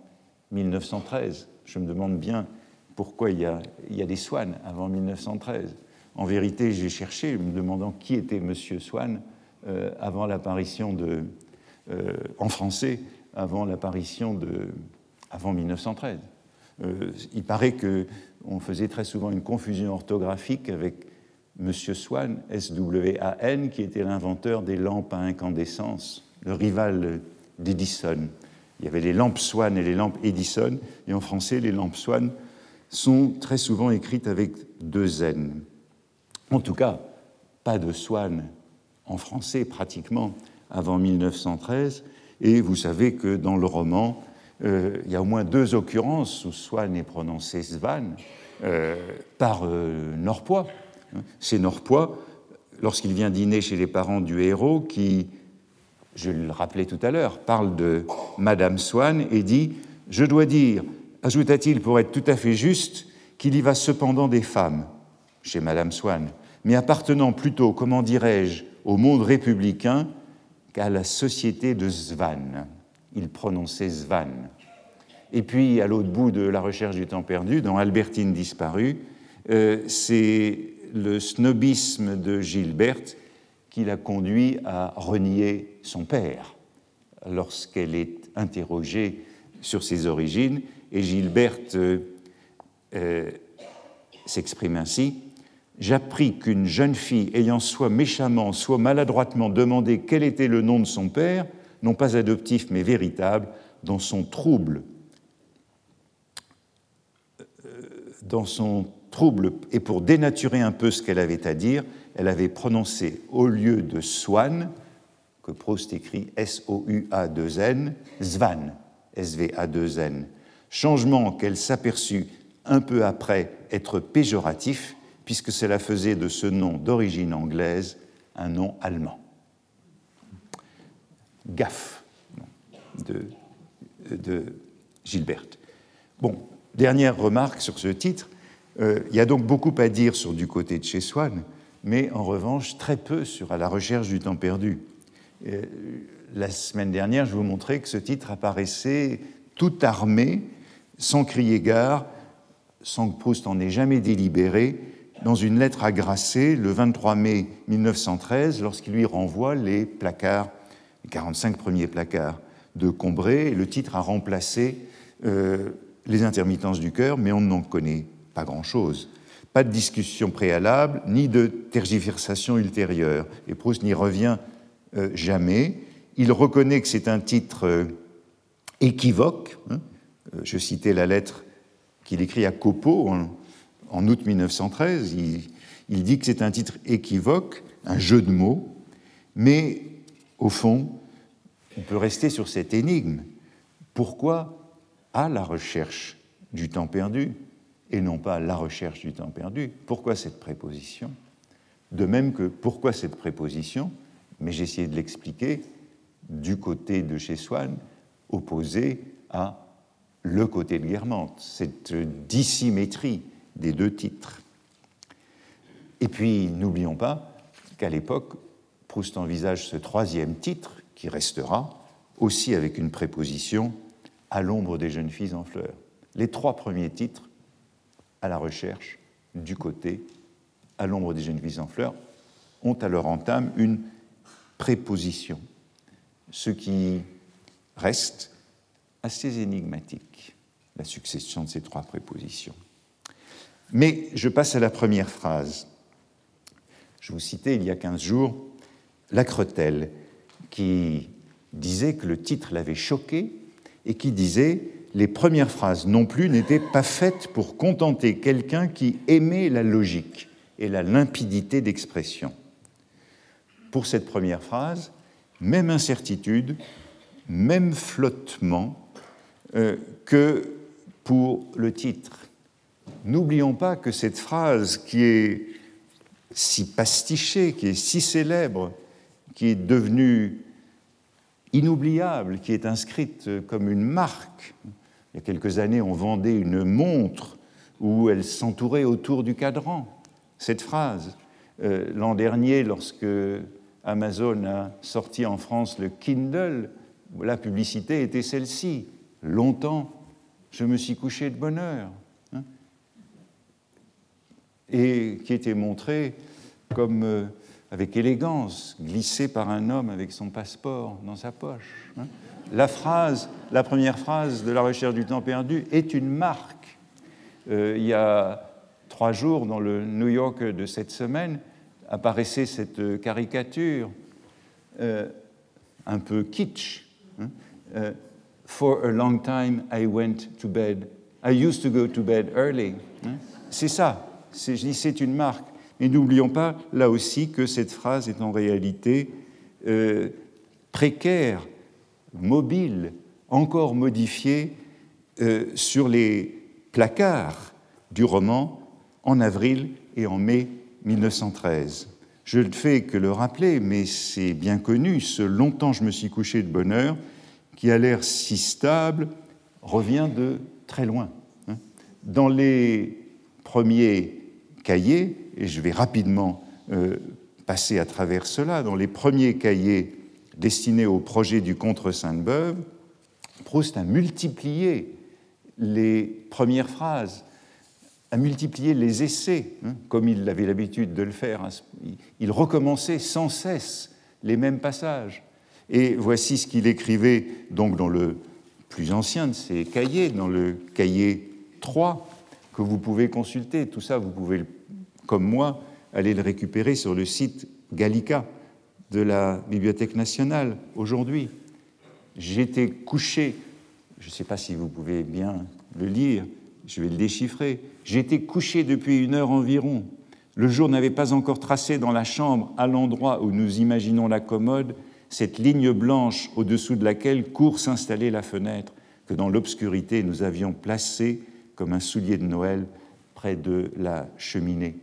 1913. Je me demande bien pourquoi il y a, des Swan avant 1913. En vérité, j'ai cherché, me demandant qui était M. Swan euh, avant l'apparition de, euh, en français, avant l'apparition de, avant 1913. Euh, il paraît qu'on faisait très souvent une confusion orthographique avec M. Swan, S-W-A-N, qui était l'inventeur des lampes à incandescence, le rival d'Edison. Il y avait les lampes Swan et les lampes Edison, et en français, les lampes Swan sont très souvent écrites avec deux N. En tout cas, pas de Swan en français pratiquement avant 1913, et vous savez que dans le roman, euh, il y a au moins deux occurrences où Swan est prononcé Svan euh, par euh, Norpois. C'est Norpois, lorsqu'il vient dîner chez les parents du héros, qui, je le rappelais tout à l'heure, parle de Madame Swan et dit Je dois dire, ajouta-t-il pour être tout à fait juste, qu'il y va cependant des femmes chez Madame Swan, mais appartenant plutôt, comment dirais-je, au monde républicain qu'à la société de Svan il prononçait Svan. Et puis, à l'autre bout de la recherche du temps perdu, dans Albertine disparue, euh, c'est le snobisme de Gilberte qui l'a conduit à renier son père lorsqu'elle est interrogée sur ses origines. Et Gilberte euh, euh, s'exprime ainsi J'appris qu'une jeune fille ayant soit méchamment, soit maladroitement demandé quel était le nom de son père, non pas adoptif mais véritable, dans son trouble, euh, dans son trouble, et pour dénaturer un peu ce qu'elle avait à dire, elle avait prononcé au lieu de Swan, que Proust écrit S-O-U-A-2-N, Svan, S-V-A-2-N, changement qu'elle s'aperçut un peu après être péjoratif, puisque cela faisait de ce nom d'origine anglaise un nom allemand. Gaffe de, Gilberte. Bon, dernière remarque sur ce titre. Euh, il y a donc beaucoup à dire sur du côté de chez Swann, mais en revanche très peu sur à la recherche du temps perdu. Euh, la semaine dernière, je vous montrais que ce titre apparaissait tout armé, sans crier gare, sans que Proust en ait jamais délibéré, dans une lettre à Grasset le 23 mai 1913, lorsqu'il lui renvoie les placards, les 45 premiers placards de Combray. Le titre a remplacé euh, les intermittences du cœur, mais on n'en connaît pas grand-chose. Pas de discussion préalable, ni de tergiversation ultérieure. Et Proust n'y revient euh, jamais. Il reconnaît que c'est un titre euh, équivoque. Hein. je citais la lettre qu'il écrit à Copeau août 1913. Il, il dit que c'est un titre équivoque, un jeu de mots, mais au fond, on peut rester sur cette énigme. Pourquoi à la recherche du temps perdu et non pas la recherche du temps perdu? Pourquoi cette préposition? De même que pourquoi cette préposition Mais j'ai essayé de l'expliquer du côté de chez Swann, opposé à le côté de Guermantes, cette dissymétrie des deux titres. Et puis, n'oublions pas qu'à l'époque, Proust envisage ce troisième titre qui restera, aussi avec une préposition à l'ombre des jeunes filles en fleurs. Les trois premiers titres à la recherche, du côté, à l'ombre des jeunes filles en fleurs, ont à leur entame une préposition, ce qui reste assez énigmatique, la succession de ces trois prépositions. Mais je passe à la première phrase. Je vous citais il y a 15 jours la Cretelle, qui disait que le titre l'avait choqué et qui disait les premières phrases non plus n'étaient pas faites pour contenter quelqu'un qui aimait la logique et la limpidité d'expression. Pour cette première phrase, même incertitude, même flottement euh, que pour le titre. N'oublions pas que cette phrase qui est si pastichée, qui est si célèbre, qui est devenue inoubliable, qui est inscrite comme une marque. Il y a quelques années, on vendait une montre où elle s'entourait autour du cadran, cette phrase. Euh, l'an dernier, lorsque Amazon a sorti en France le Kindle, la publicité était celle-ci. Longtemps, je me suis couché de bonheur. Hein, et qui était montrée comme euh, avec élégance, glissée par un homme avec son passeport dans sa poche. Hein. La phrase, la première phrase de la recherche du temps perdu est une marque. Euh, il y a trois jours, dans le New York de cette semaine, apparaissait cette caricature euh, un peu kitsch. Hein. For a long time, I went to bed. I used to go to bed early. Hein. C'est ça. C'est une marque. Mais n'oublions pas là aussi que cette phrase est en réalité euh, précaire, mobile, encore modifiée sur les placards du roman en avril et en mai 1913. Je ne fais que le rappeler, mais c'est bien connu, ce longtemps je me suis couché de bonne heure, qui a l'air si stable, revient de très loin. Hein. Dans les premiers cahiers, et je vais rapidement euh, passer à travers cela, dans les premiers cahiers destinés au projet du contre Sainte-Beuve, Proust a multiplié les premières phrases à multiplier les essais, hein, comme il avait l'habitude de le faire. Hein. Il recommençait sans cesse les mêmes passages. Et voici ce qu'il écrivait donc dans le plus ancien de ses cahiers, dans le cahier 3, que vous pouvez consulter. Tout ça, vous pouvez, comme moi, aller le récupérer sur le site Gallica de la Bibliothèque nationale aujourd'hui. J'étais couché, je ne sais pas si vous pouvez bien le lire, je vais le déchiffrer. J'étais couché depuis une heure environ. Le jour n'avait pas encore tracé dans la chambre, à l'endroit où nous imaginons la commode, cette ligne blanche au-dessous de laquelle court s'installer la fenêtre, que dans l'obscurité nous avions placée comme un soulier de Noël près de la cheminée.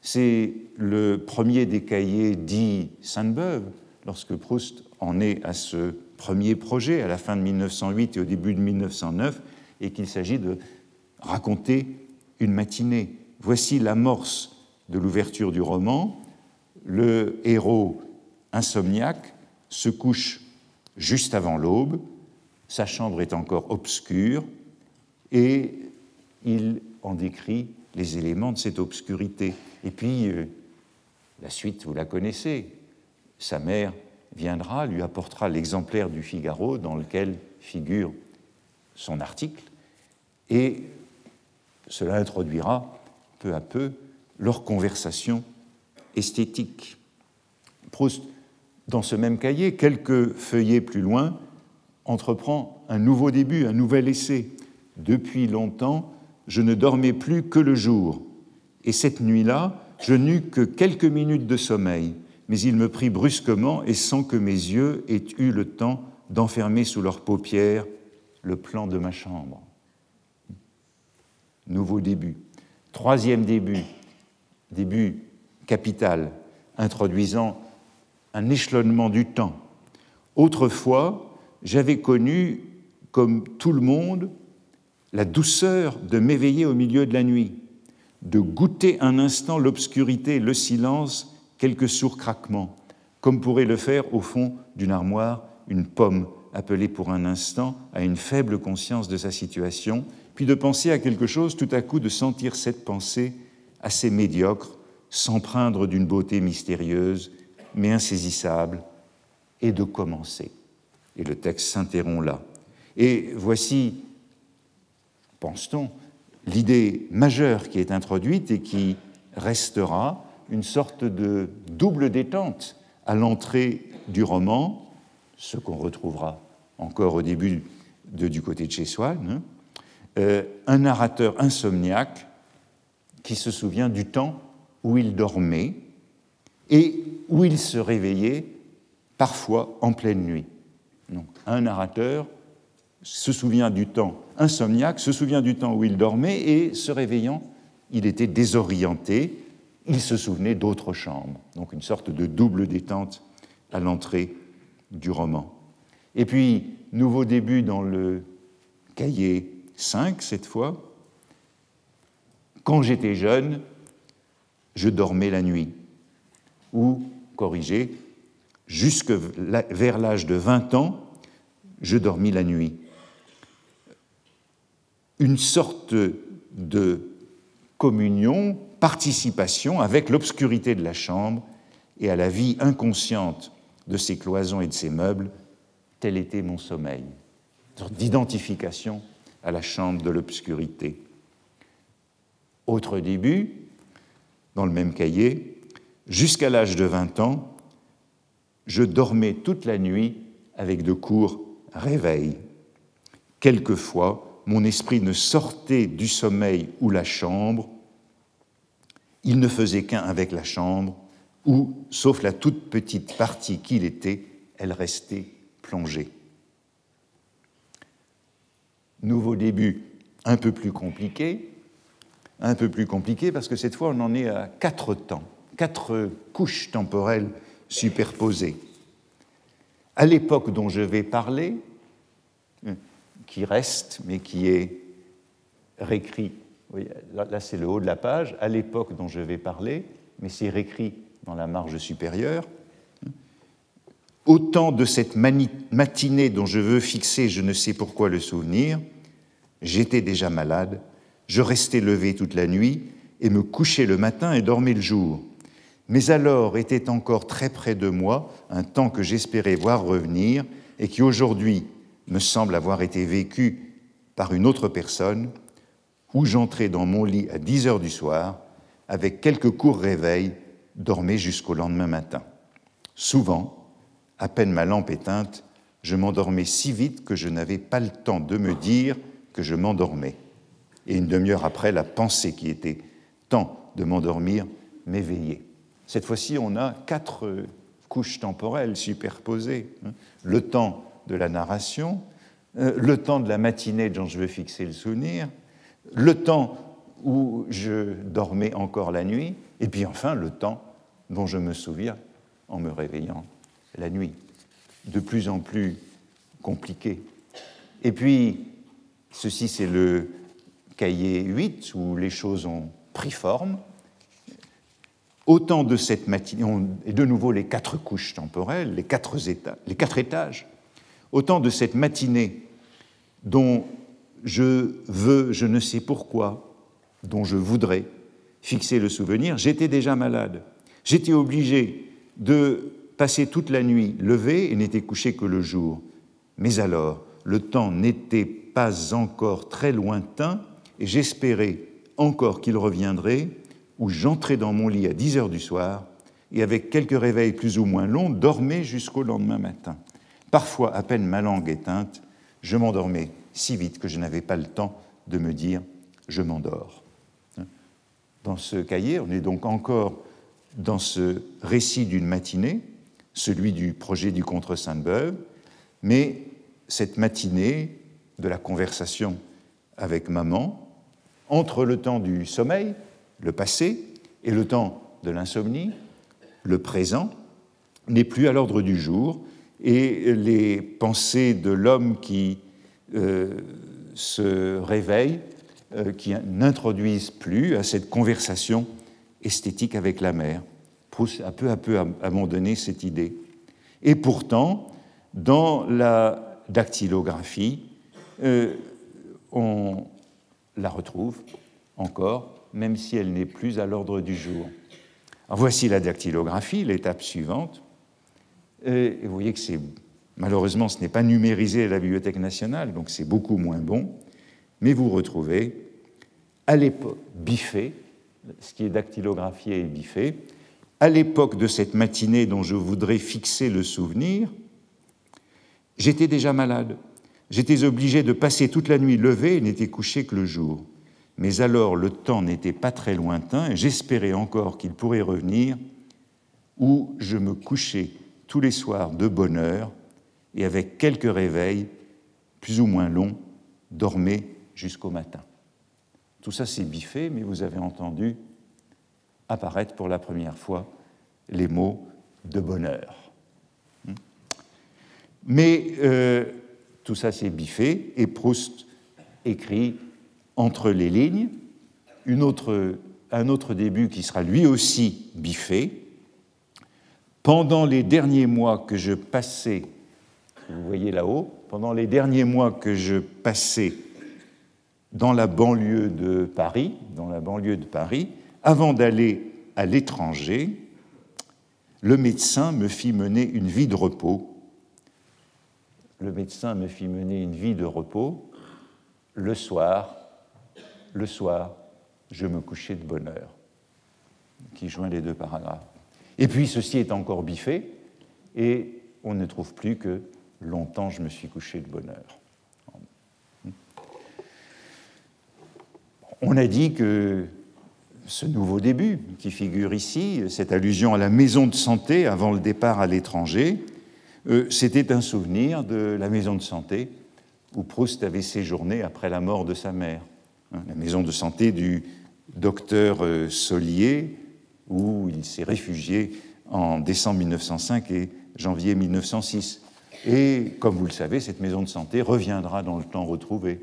C'est le premier des cahiers dit Sainte-Beuve, lorsque Proust en est à ce premier projet, à la fin de 1908 et au début de 1909, et qu'il s'agit de raconter une matinée. Voici l'amorce de l'ouverture du roman. Le héros insomniaque se couche juste avant l'aube, sa chambre est encore obscure et il en décrit les éléments de cette obscurité. Et puis, euh, la suite, vous la connaissez. Sa mère viendra, lui apportera l'exemplaire du Figaro dans lequel figure son article, et cela introduira peu à peu leur conversation esthétique. Proust, dans ce même cahier, quelques feuillets plus loin, entreprend un nouveau début, un nouvel essai. Depuis longtemps, je ne dormais plus que le jour, et cette nuit-là, je n'eus que quelques minutes de sommeil, mais il me prit brusquement et sans que mes yeux aient eu le temps d'enfermer sous leurs paupières le plan de ma chambre nouveau début. Troisième début, début capital, introduisant un échelonnement du temps. Autrefois, j'avais connu, comme tout le monde, la douceur de m'éveiller au milieu de la nuit, de goûter un instant l'obscurité, le silence, quelques sourds craquements, comme pourrait le faire au fond d'une armoire une pomme appelée pour un instant à une faible conscience de sa situation puis de penser à quelque chose, tout à coup de sentir cette pensée assez médiocre, s'empreindre d'une beauté mystérieuse, mais insaisissable, et de commencer. Et le texte s'interrompt là. Et voici, pense-t-on, l'idée majeure qui est introduite et qui restera une sorte de double détente à l'entrée du roman, ce qu'on retrouvera encore au début du côté de chez Swann, hein, euh, un narrateur insomniaque qui se souvient du temps où il dormait et où il se réveillait parfois en pleine nuit. Donc, un narrateur se souvient du temps insomniaque, se souvient du temps où il dormait et se réveillant, il était désorienté, il se souvenait d'autres chambres. Donc une sorte de double détente à l'entrée du roman. Et puis, nouveau début dans le cahier 5 cette fois. Quand j'étais jeune, je dormais la nuit. Ou, corrigé, jusque vers l'âge de 20 ans, je dormis la nuit. Une sorte de communion, participation avec l'obscurité de la chambre et à la vie inconsciente de ses cloisons et de ses meubles, tel était mon sommeil. Une sorte d'identification à la chambre de l'obscurité. Autre début, dans le même cahier, jusqu'à l'âge de 20 ans, je dormais toute la nuit avec de courts réveils. Quelquefois, mon esprit ne sortait du sommeil ou la chambre, il ne faisait qu'un avec la chambre, où, sauf la toute petite partie qu'il était, elle restait plongée. Nouveau début un peu plus compliqué, un peu plus compliqué parce que cette fois on en est à quatre temps, quatre couches temporelles superposées. À l'époque dont je vais parler, qui reste mais qui est réécrit, là c'est le haut de la page, à l'époque dont je vais parler, mais c'est réécrit dans la marge supérieure. Autant de cette matinée dont je veux fixer je ne sais pourquoi le souvenir, j'étais déjà malade, je restais levé toute la nuit et me couchais le matin et dormais le jour. Mais alors était encore très près de moi un temps que j'espérais voir revenir et qui aujourd'hui me semble avoir été vécu par une autre personne, où j'entrais dans mon lit à 10 heures du soir, avec quelques courts réveils dormais jusqu'au lendemain matin. Souvent, à peine ma lampe éteinte, je m'endormais si vite que je n'avais pas le temps de me dire que je m'endormais. Et une demi-heure après, la pensée qui était temps de m'endormir m'éveillait. Cette fois-ci, on a quatre couches temporelles superposées. Hein. Le temps de la narration, euh, le temps de la matinée dont je veux fixer le souvenir, le temps où je dormais encore la nuit, et puis enfin le temps dont je me souviens en me réveillant la nuit, de plus en plus compliqué. Et puis, ceci c'est le cahier 8 où les choses ont pris forme. Autant de cette matinée, et de nouveau les quatre couches temporelles, les quatre, états, les quatre étages, autant de cette matinée dont je veux, je ne sais pourquoi, dont je voudrais fixer le souvenir, j'étais déjà malade. J'étais obligé de passer toute la nuit levé et n'étais couché que le jour. Mais alors, le temps n'était pas encore très lointain et j'espérais encore qu'il reviendrait, où j'entrais dans mon lit à 10 heures du soir et avec quelques réveils plus ou moins longs, dormais jusqu'au lendemain matin. Parfois, à peine ma langue éteinte, je m'endormais si vite que je n'avais pas le temps de me dire je m'endors. Dans ce cahier, on est donc encore dans ce récit d'une matinée, celui du projet du contre Sainte-Beuve, mais cette matinée de la conversation avec maman, entre le temps du sommeil, le passé, et le temps de l'insomnie, le présent, n'est plus à l'ordre du jour, et les pensées de l'homme qui euh, se réveille, euh, qui n'introduisent plus à cette conversation esthétique avec la mère. Proust a peu à peu abandonné cette idée. Et pourtant, dans la dactylographie, euh, on la retrouve encore, même si elle n'est plus à l'ordre du jour. voici la dactylographie, l'étape suivante. Et vous voyez que c'est malheureusement ce n'est pas numérisé à la Bibliothèque nationale, donc c'est beaucoup moins bon. Mais vous retrouvez à l'époque biffé, ce qui est dactylographié et biffé, à l'époque de cette matinée dont je voudrais fixer le souvenir, j'étais déjà malade. J'étais obligé de passer toute la nuit levé et n'étais couché que le jour. Mais alors le temps n'était pas très lointain et j'espérais encore qu'il pourrait revenir, où je me couchais tous les soirs de bonne heure et avec quelques réveils plus ou moins longs, dormait jusqu'au matin. Tout ça c'est biffé, mais vous avez entendu apparaître pour la première fois les mots de bonheur. Mais euh, tout ça c'est biffé et Proust écrit entre les lignes un autre début qui sera lui aussi biffé. Pendant les derniers mois que je passais, vous voyez là-haut, pendant les derniers mois que je passais dans la banlieue de Paris, dans la banlieue de Paris, avant d'aller à l'étranger, le médecin me fit mener une vie de repos. Le médecin me fit mener une vie de repos. Le soir, le soir, je me couchais de bonne heure, qui joint les deux paragraphes. Et puis ceci est encore biffé, et on ne trouve plus que longtemps je me suis couché de bonne heure. On a dit que ce nouveau début qui figure ici, cette allusion à la maison de santé avant le départ à l'étranger, euh, c'était un souvenir de la maison de santé où Proust avait séjourné après la mort de sa mère. Hein, la maison de santé du docteur euh, Solier, où il s'est réfugié en décembre 1905 et janvier 1906. Et comme vous le savez, cette maison de santé reviendra dans le temps retrouvé.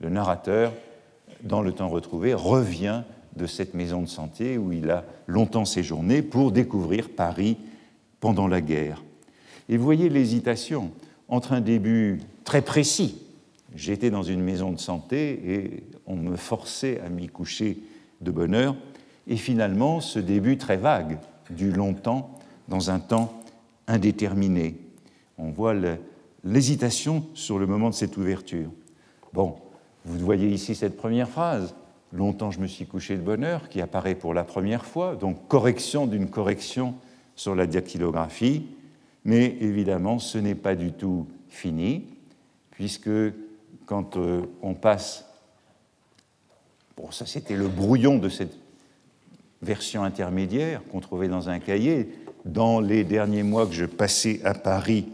Le narrateur, dans le temps retrouvé, revient de cette maison de santé où il a longtemps séjourné pour découvrir Paris pendant la guerre. Et vous voyez l'hésitation entre un début très précis, j'étais dans une maison de santé et on me forçait à m'y coucher de bonne heure, et finalement ce début très vague du longtemps dans un temps indéterminé. On voit l'hésitation sur le moment de cette ouverture. Bon, vous voyez ici cette première phrase. Longtemps je me suis couché de bonne heure, qui apparaît pour la première fois, donc correction d'une correction sur la dactylographie, mais évidemment ce n'est pas du tout fini, puisque quand euh, on passe Bon, ça c'était le brouillon de cette version intermédiaire qu'on trouvait dans un cahier. Dans les derniers mois que je passais à Paris,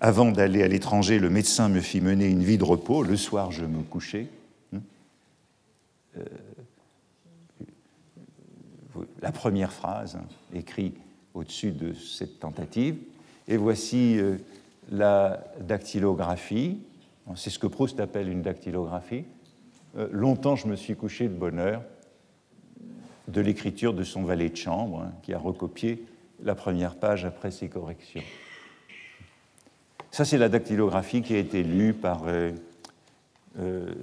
avant d'aller à l'étranger, le médecin me fit mener une vie de repos. Le soir, je me couchais. Hein. Euh, la première phrase, hein, écrite au-dessus de cette tentative. Et voici euh, la dactylographie. C'est ce que Proust appelle une dactylographie. Euh, longtemps je me suis couché de bonne heure de l'écriture de son valet de chambre, hein, qui a recopié la première page après ses corrections. Ça, c'est la dactylographie qui a été lue par euh, euh,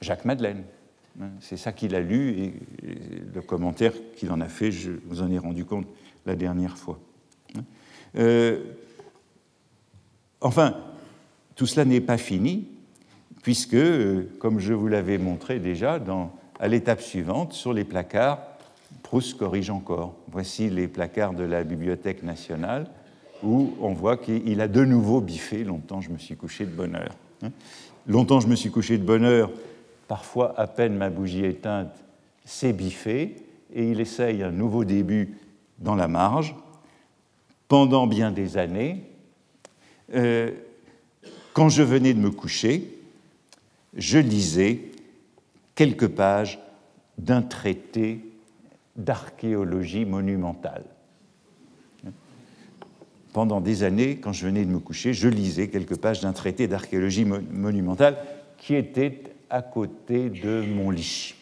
Jacques Madeleine. Hein. C'est ça qu'il a lu et, le commentaire qu'il en a fait, je vous en ai rendu compte la dernière fois. Hein. enfin, tout cela n'est pas fini puisque, euh, comme je vous l'avais montré déjà, à l'étape suivante, sur les placards, Proust corrige encore. Voici les placards de la Bibliothèque nationale, où on voit qu'il a de nouveau biffé Longtemps je me suis couché de bonne heure. Hein. Longtemps je me suis couché de bonne heure, parfois à peine ma bougie éteinte, c'est biffé, et il essaye un nouveau début dans la marge. Pendant bien des années, euh, quand je venais de me coucher, je lisais quelques pages d'un traité d'archéologie monumentale. Pendant des années, quand je venais de me coucher, je lisais quelques pages d'un traité d'archéologie monumentale qui était à côté de mon lit.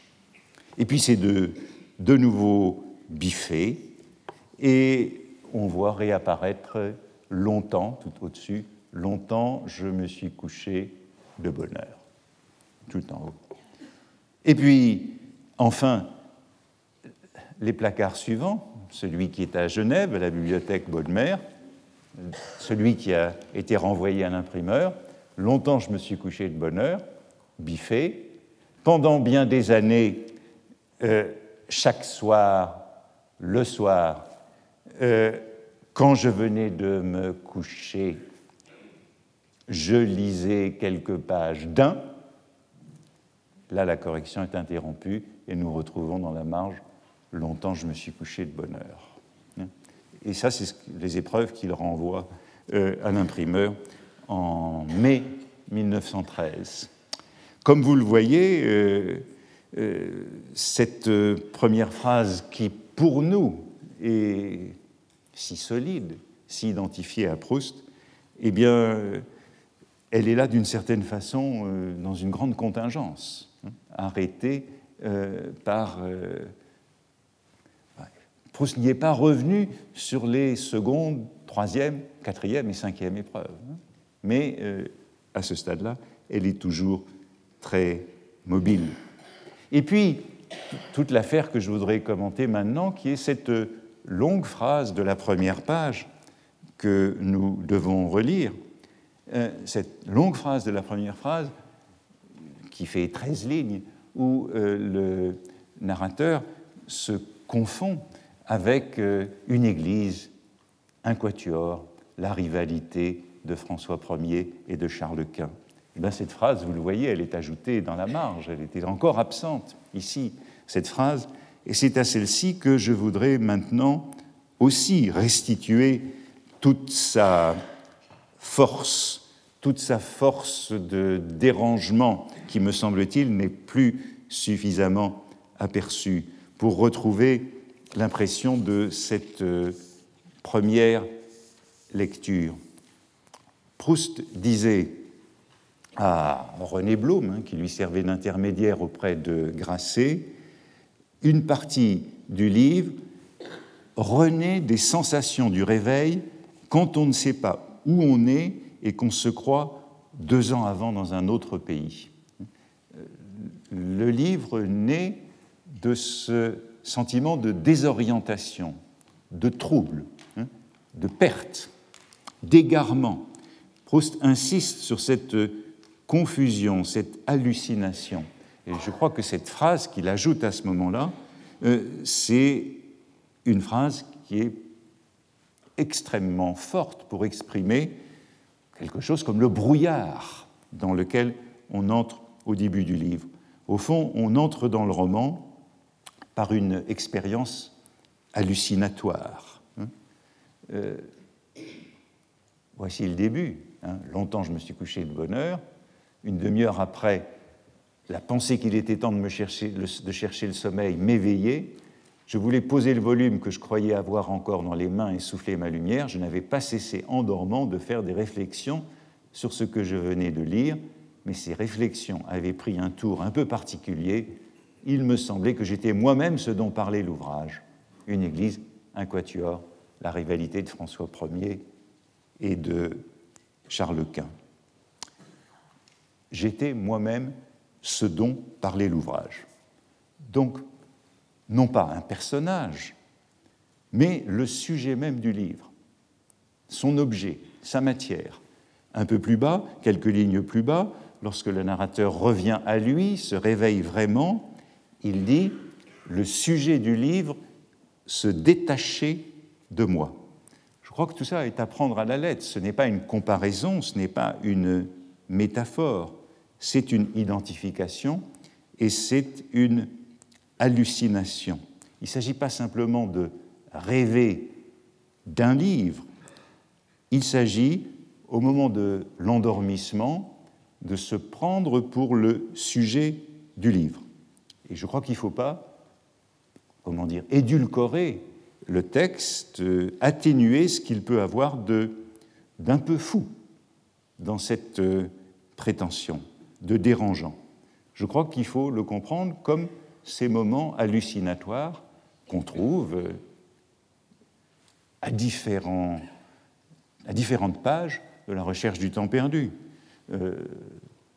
Et puis c'est de, de nouveau biffé, et on voit réapparaître longtemps, tout au-dessus, longtemps je me suis couché de bonheur tout en haut. Et puis, enfin, les placards suivants, celui qui est à Genève, à la bibliothèque Baudemer, celui qui a été renvoyé à l'imprimeur. Longtemps, je me suis couché de bonne heure, biffé. Pendant bien des années, euh, chaque soir, le soir, euh, quand je venais de me coucher, je lisais quelques pages d'un, Là, la correction est interrompue et nous retrouvons dans la marge Longtemps je me suis couché de bonne heure. Et ça, c'est les épreuves qu'il renvoie euh, à l'imprimeur en mai 1913. Comme vous le voyez, euh, euh, cette première phrase qui, pour nous, est si solide, si identifiée à Proust, eh bien, elle est là d'une certaine façon dans une grande contingence, hein, arrêtée par Proust n'y est pas revenu sur les secondes, troisième, quatrième et cinquième épreuves. Hein. Mais euh, à ce stade-là, elle est toujours très mobile. Et puis, toute l'affaire que je voudrais commenter maintenant, qui est cette longue phrase de la première page que nous devons relire. Euh, cette longue phrase de la première phrase, qui fait 13 lignes, où euh, le narrateur se confond avec euh, une église, un quatuor, la rivalité de François Ier et de Charles Quint. Et eh cette phrase, vous le voyez, elle est ajoutée dans la marge, elle était encore absente ici, cette phrase, et c'est à celle-ci que je voudrais maintenant aussi restituer toute sa force, toute sa force de dérangement qui, me semble-t-il, n'est plus suffisamment aperçue pour retrouver l'impression de cette euh, première lecture. Proust disait à René Blum, hein, qui lui servait d'intermédiaire auprès de Grasset, une partie du livre renaît des sensations du réveil quand on ne sait pas où on est et qu'on se croit deux ans avant dans un autre pays. Le livre naît de ce sentiment de désorientation, de trouble, hein, de perte, d'égarement. Proust insiste sur cette confusion, cette hallucination. Et je crois que cette phrase qu'il ajoute à ce moment-là, euh, c'est une phrase qui est extrêmement forte pour exprimer quelque chose comme le brouillard dans lequel on entre au début du livre. Au fond, on entre dans le roman par une expérience hallucinatoire. Hein. Euh, voici le début. Hein. Longtemps je me suis couché de bonne heure. Une demi-heure après, la pensée qu'il était temps de, me chercher, de chercher le sommeil m'éveillait. Je voulais poser le volume que je croyais avoir encore dans les mains et souffler ma lumière. Je n'avais pas cessé en dormant de faire des réflexions sur ce que je venais de lire, mais ces réflexions avaient pris un tour un peu particulier il me semblait que j'étais moi-même ce dont parlait l'ouvrage, une église, un quatuor, la rivalité de François Ier et de Charles Quint. J'étais moi-même ce dont parlait l'ouvrage. Donc, non pas un personnage, mais le sujet même du livre, son objet, sa matière. Un peu plus bas, quelques lignes plus bas, lorsque le narrateur revient à lui, se réveille vraiment, il dit le sujet du livre se détacher de moi. Je crois que tout ça est à prendre à la lettre. Ce n'est pas une comparaison, ce n'est pas une métaphore, c'est une identification et c'est une hallucination. Il ne s'agit pas simplement de rêver d'un livre, il s'agit, au moment de l'endormissement, de se prendre pour le sujet du livre. Et je crois qu'il ne faut pas, comment dire, édulcorer le texte, euh, atténuer ce qu'il peut avoir d'un peu fou dans cette euh, prétention, de dérangeant. Je crois qu'il faut le comprendre comme ces moments hallucinatoires qu'on trouve euh, à, différents, à différentes pages de la recherche du temps perdu.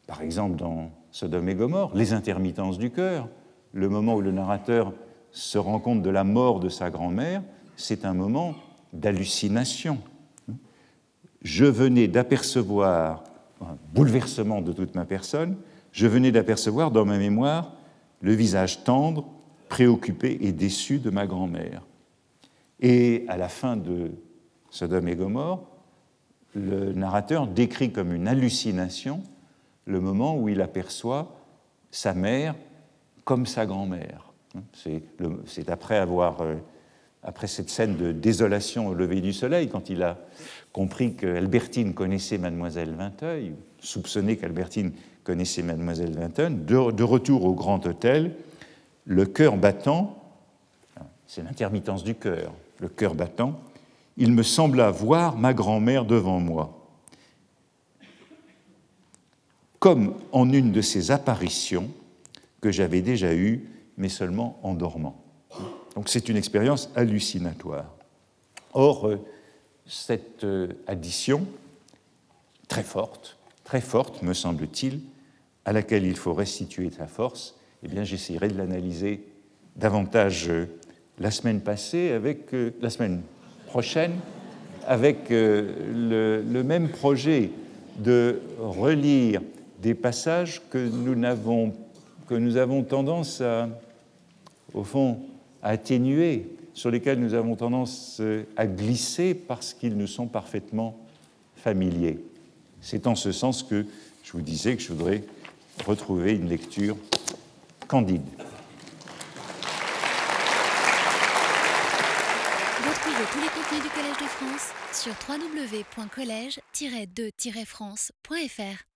par exemple, dans Sodome et Gomorre, les intermittences du cœur, le moment où le narrateur se rend compte de la mort de sa grand-mère, c'est un moment d'hallucination. Je venais d'apercevoir un bouleversement de toute ma personne, je venais d'apercevoir dans ma mémoire le visage tendre, préoccupé et déçu de ma grand-mère. Et à la fin de Sodome et Gomorre, le narrateur décrit comme une hallucination le moment où il aperçoit sa mère comme sa grand-mère. C'est après avoir euh, après cette scène de désolation au lever du soleil, quand il a compris qu'Albertine connaissait Mademoiselle Vinteuil, soupçonné qu'Albertine connaissait Mademoiselle Vinteuil, de, de, retour au grand hôtel, le cœur battant, c'est l'intermittence du cœur, le cœur battant, il me sembla voir ma grand-mère devant moi. Comme en une de ces apparitions que j'avais déjà eues, mais seulement en dormant. Donc c'est une expérience hallucinatoire. Or, euh, cette euh, addition, très forte, très forte, me semble-t-il, à laquelle il faut restituer sa force, eh bien, j'essaierai de l'analyser davantage euh, la semaine passée, avec la semaine prochaine, avec le, le, même projet de relire des passages que nous, avons, que nous avons tendance à, au fond, à atténuer sur lesquels nous avons tendance euh, à glisser parce qu'ils nous sont parfaitement familiers. C'est en ce sens que je vous disais que je voudrais retrouver une lecture candide. Retrouvez tous les contenus du Collège de France sur www.colège-2-france.fr.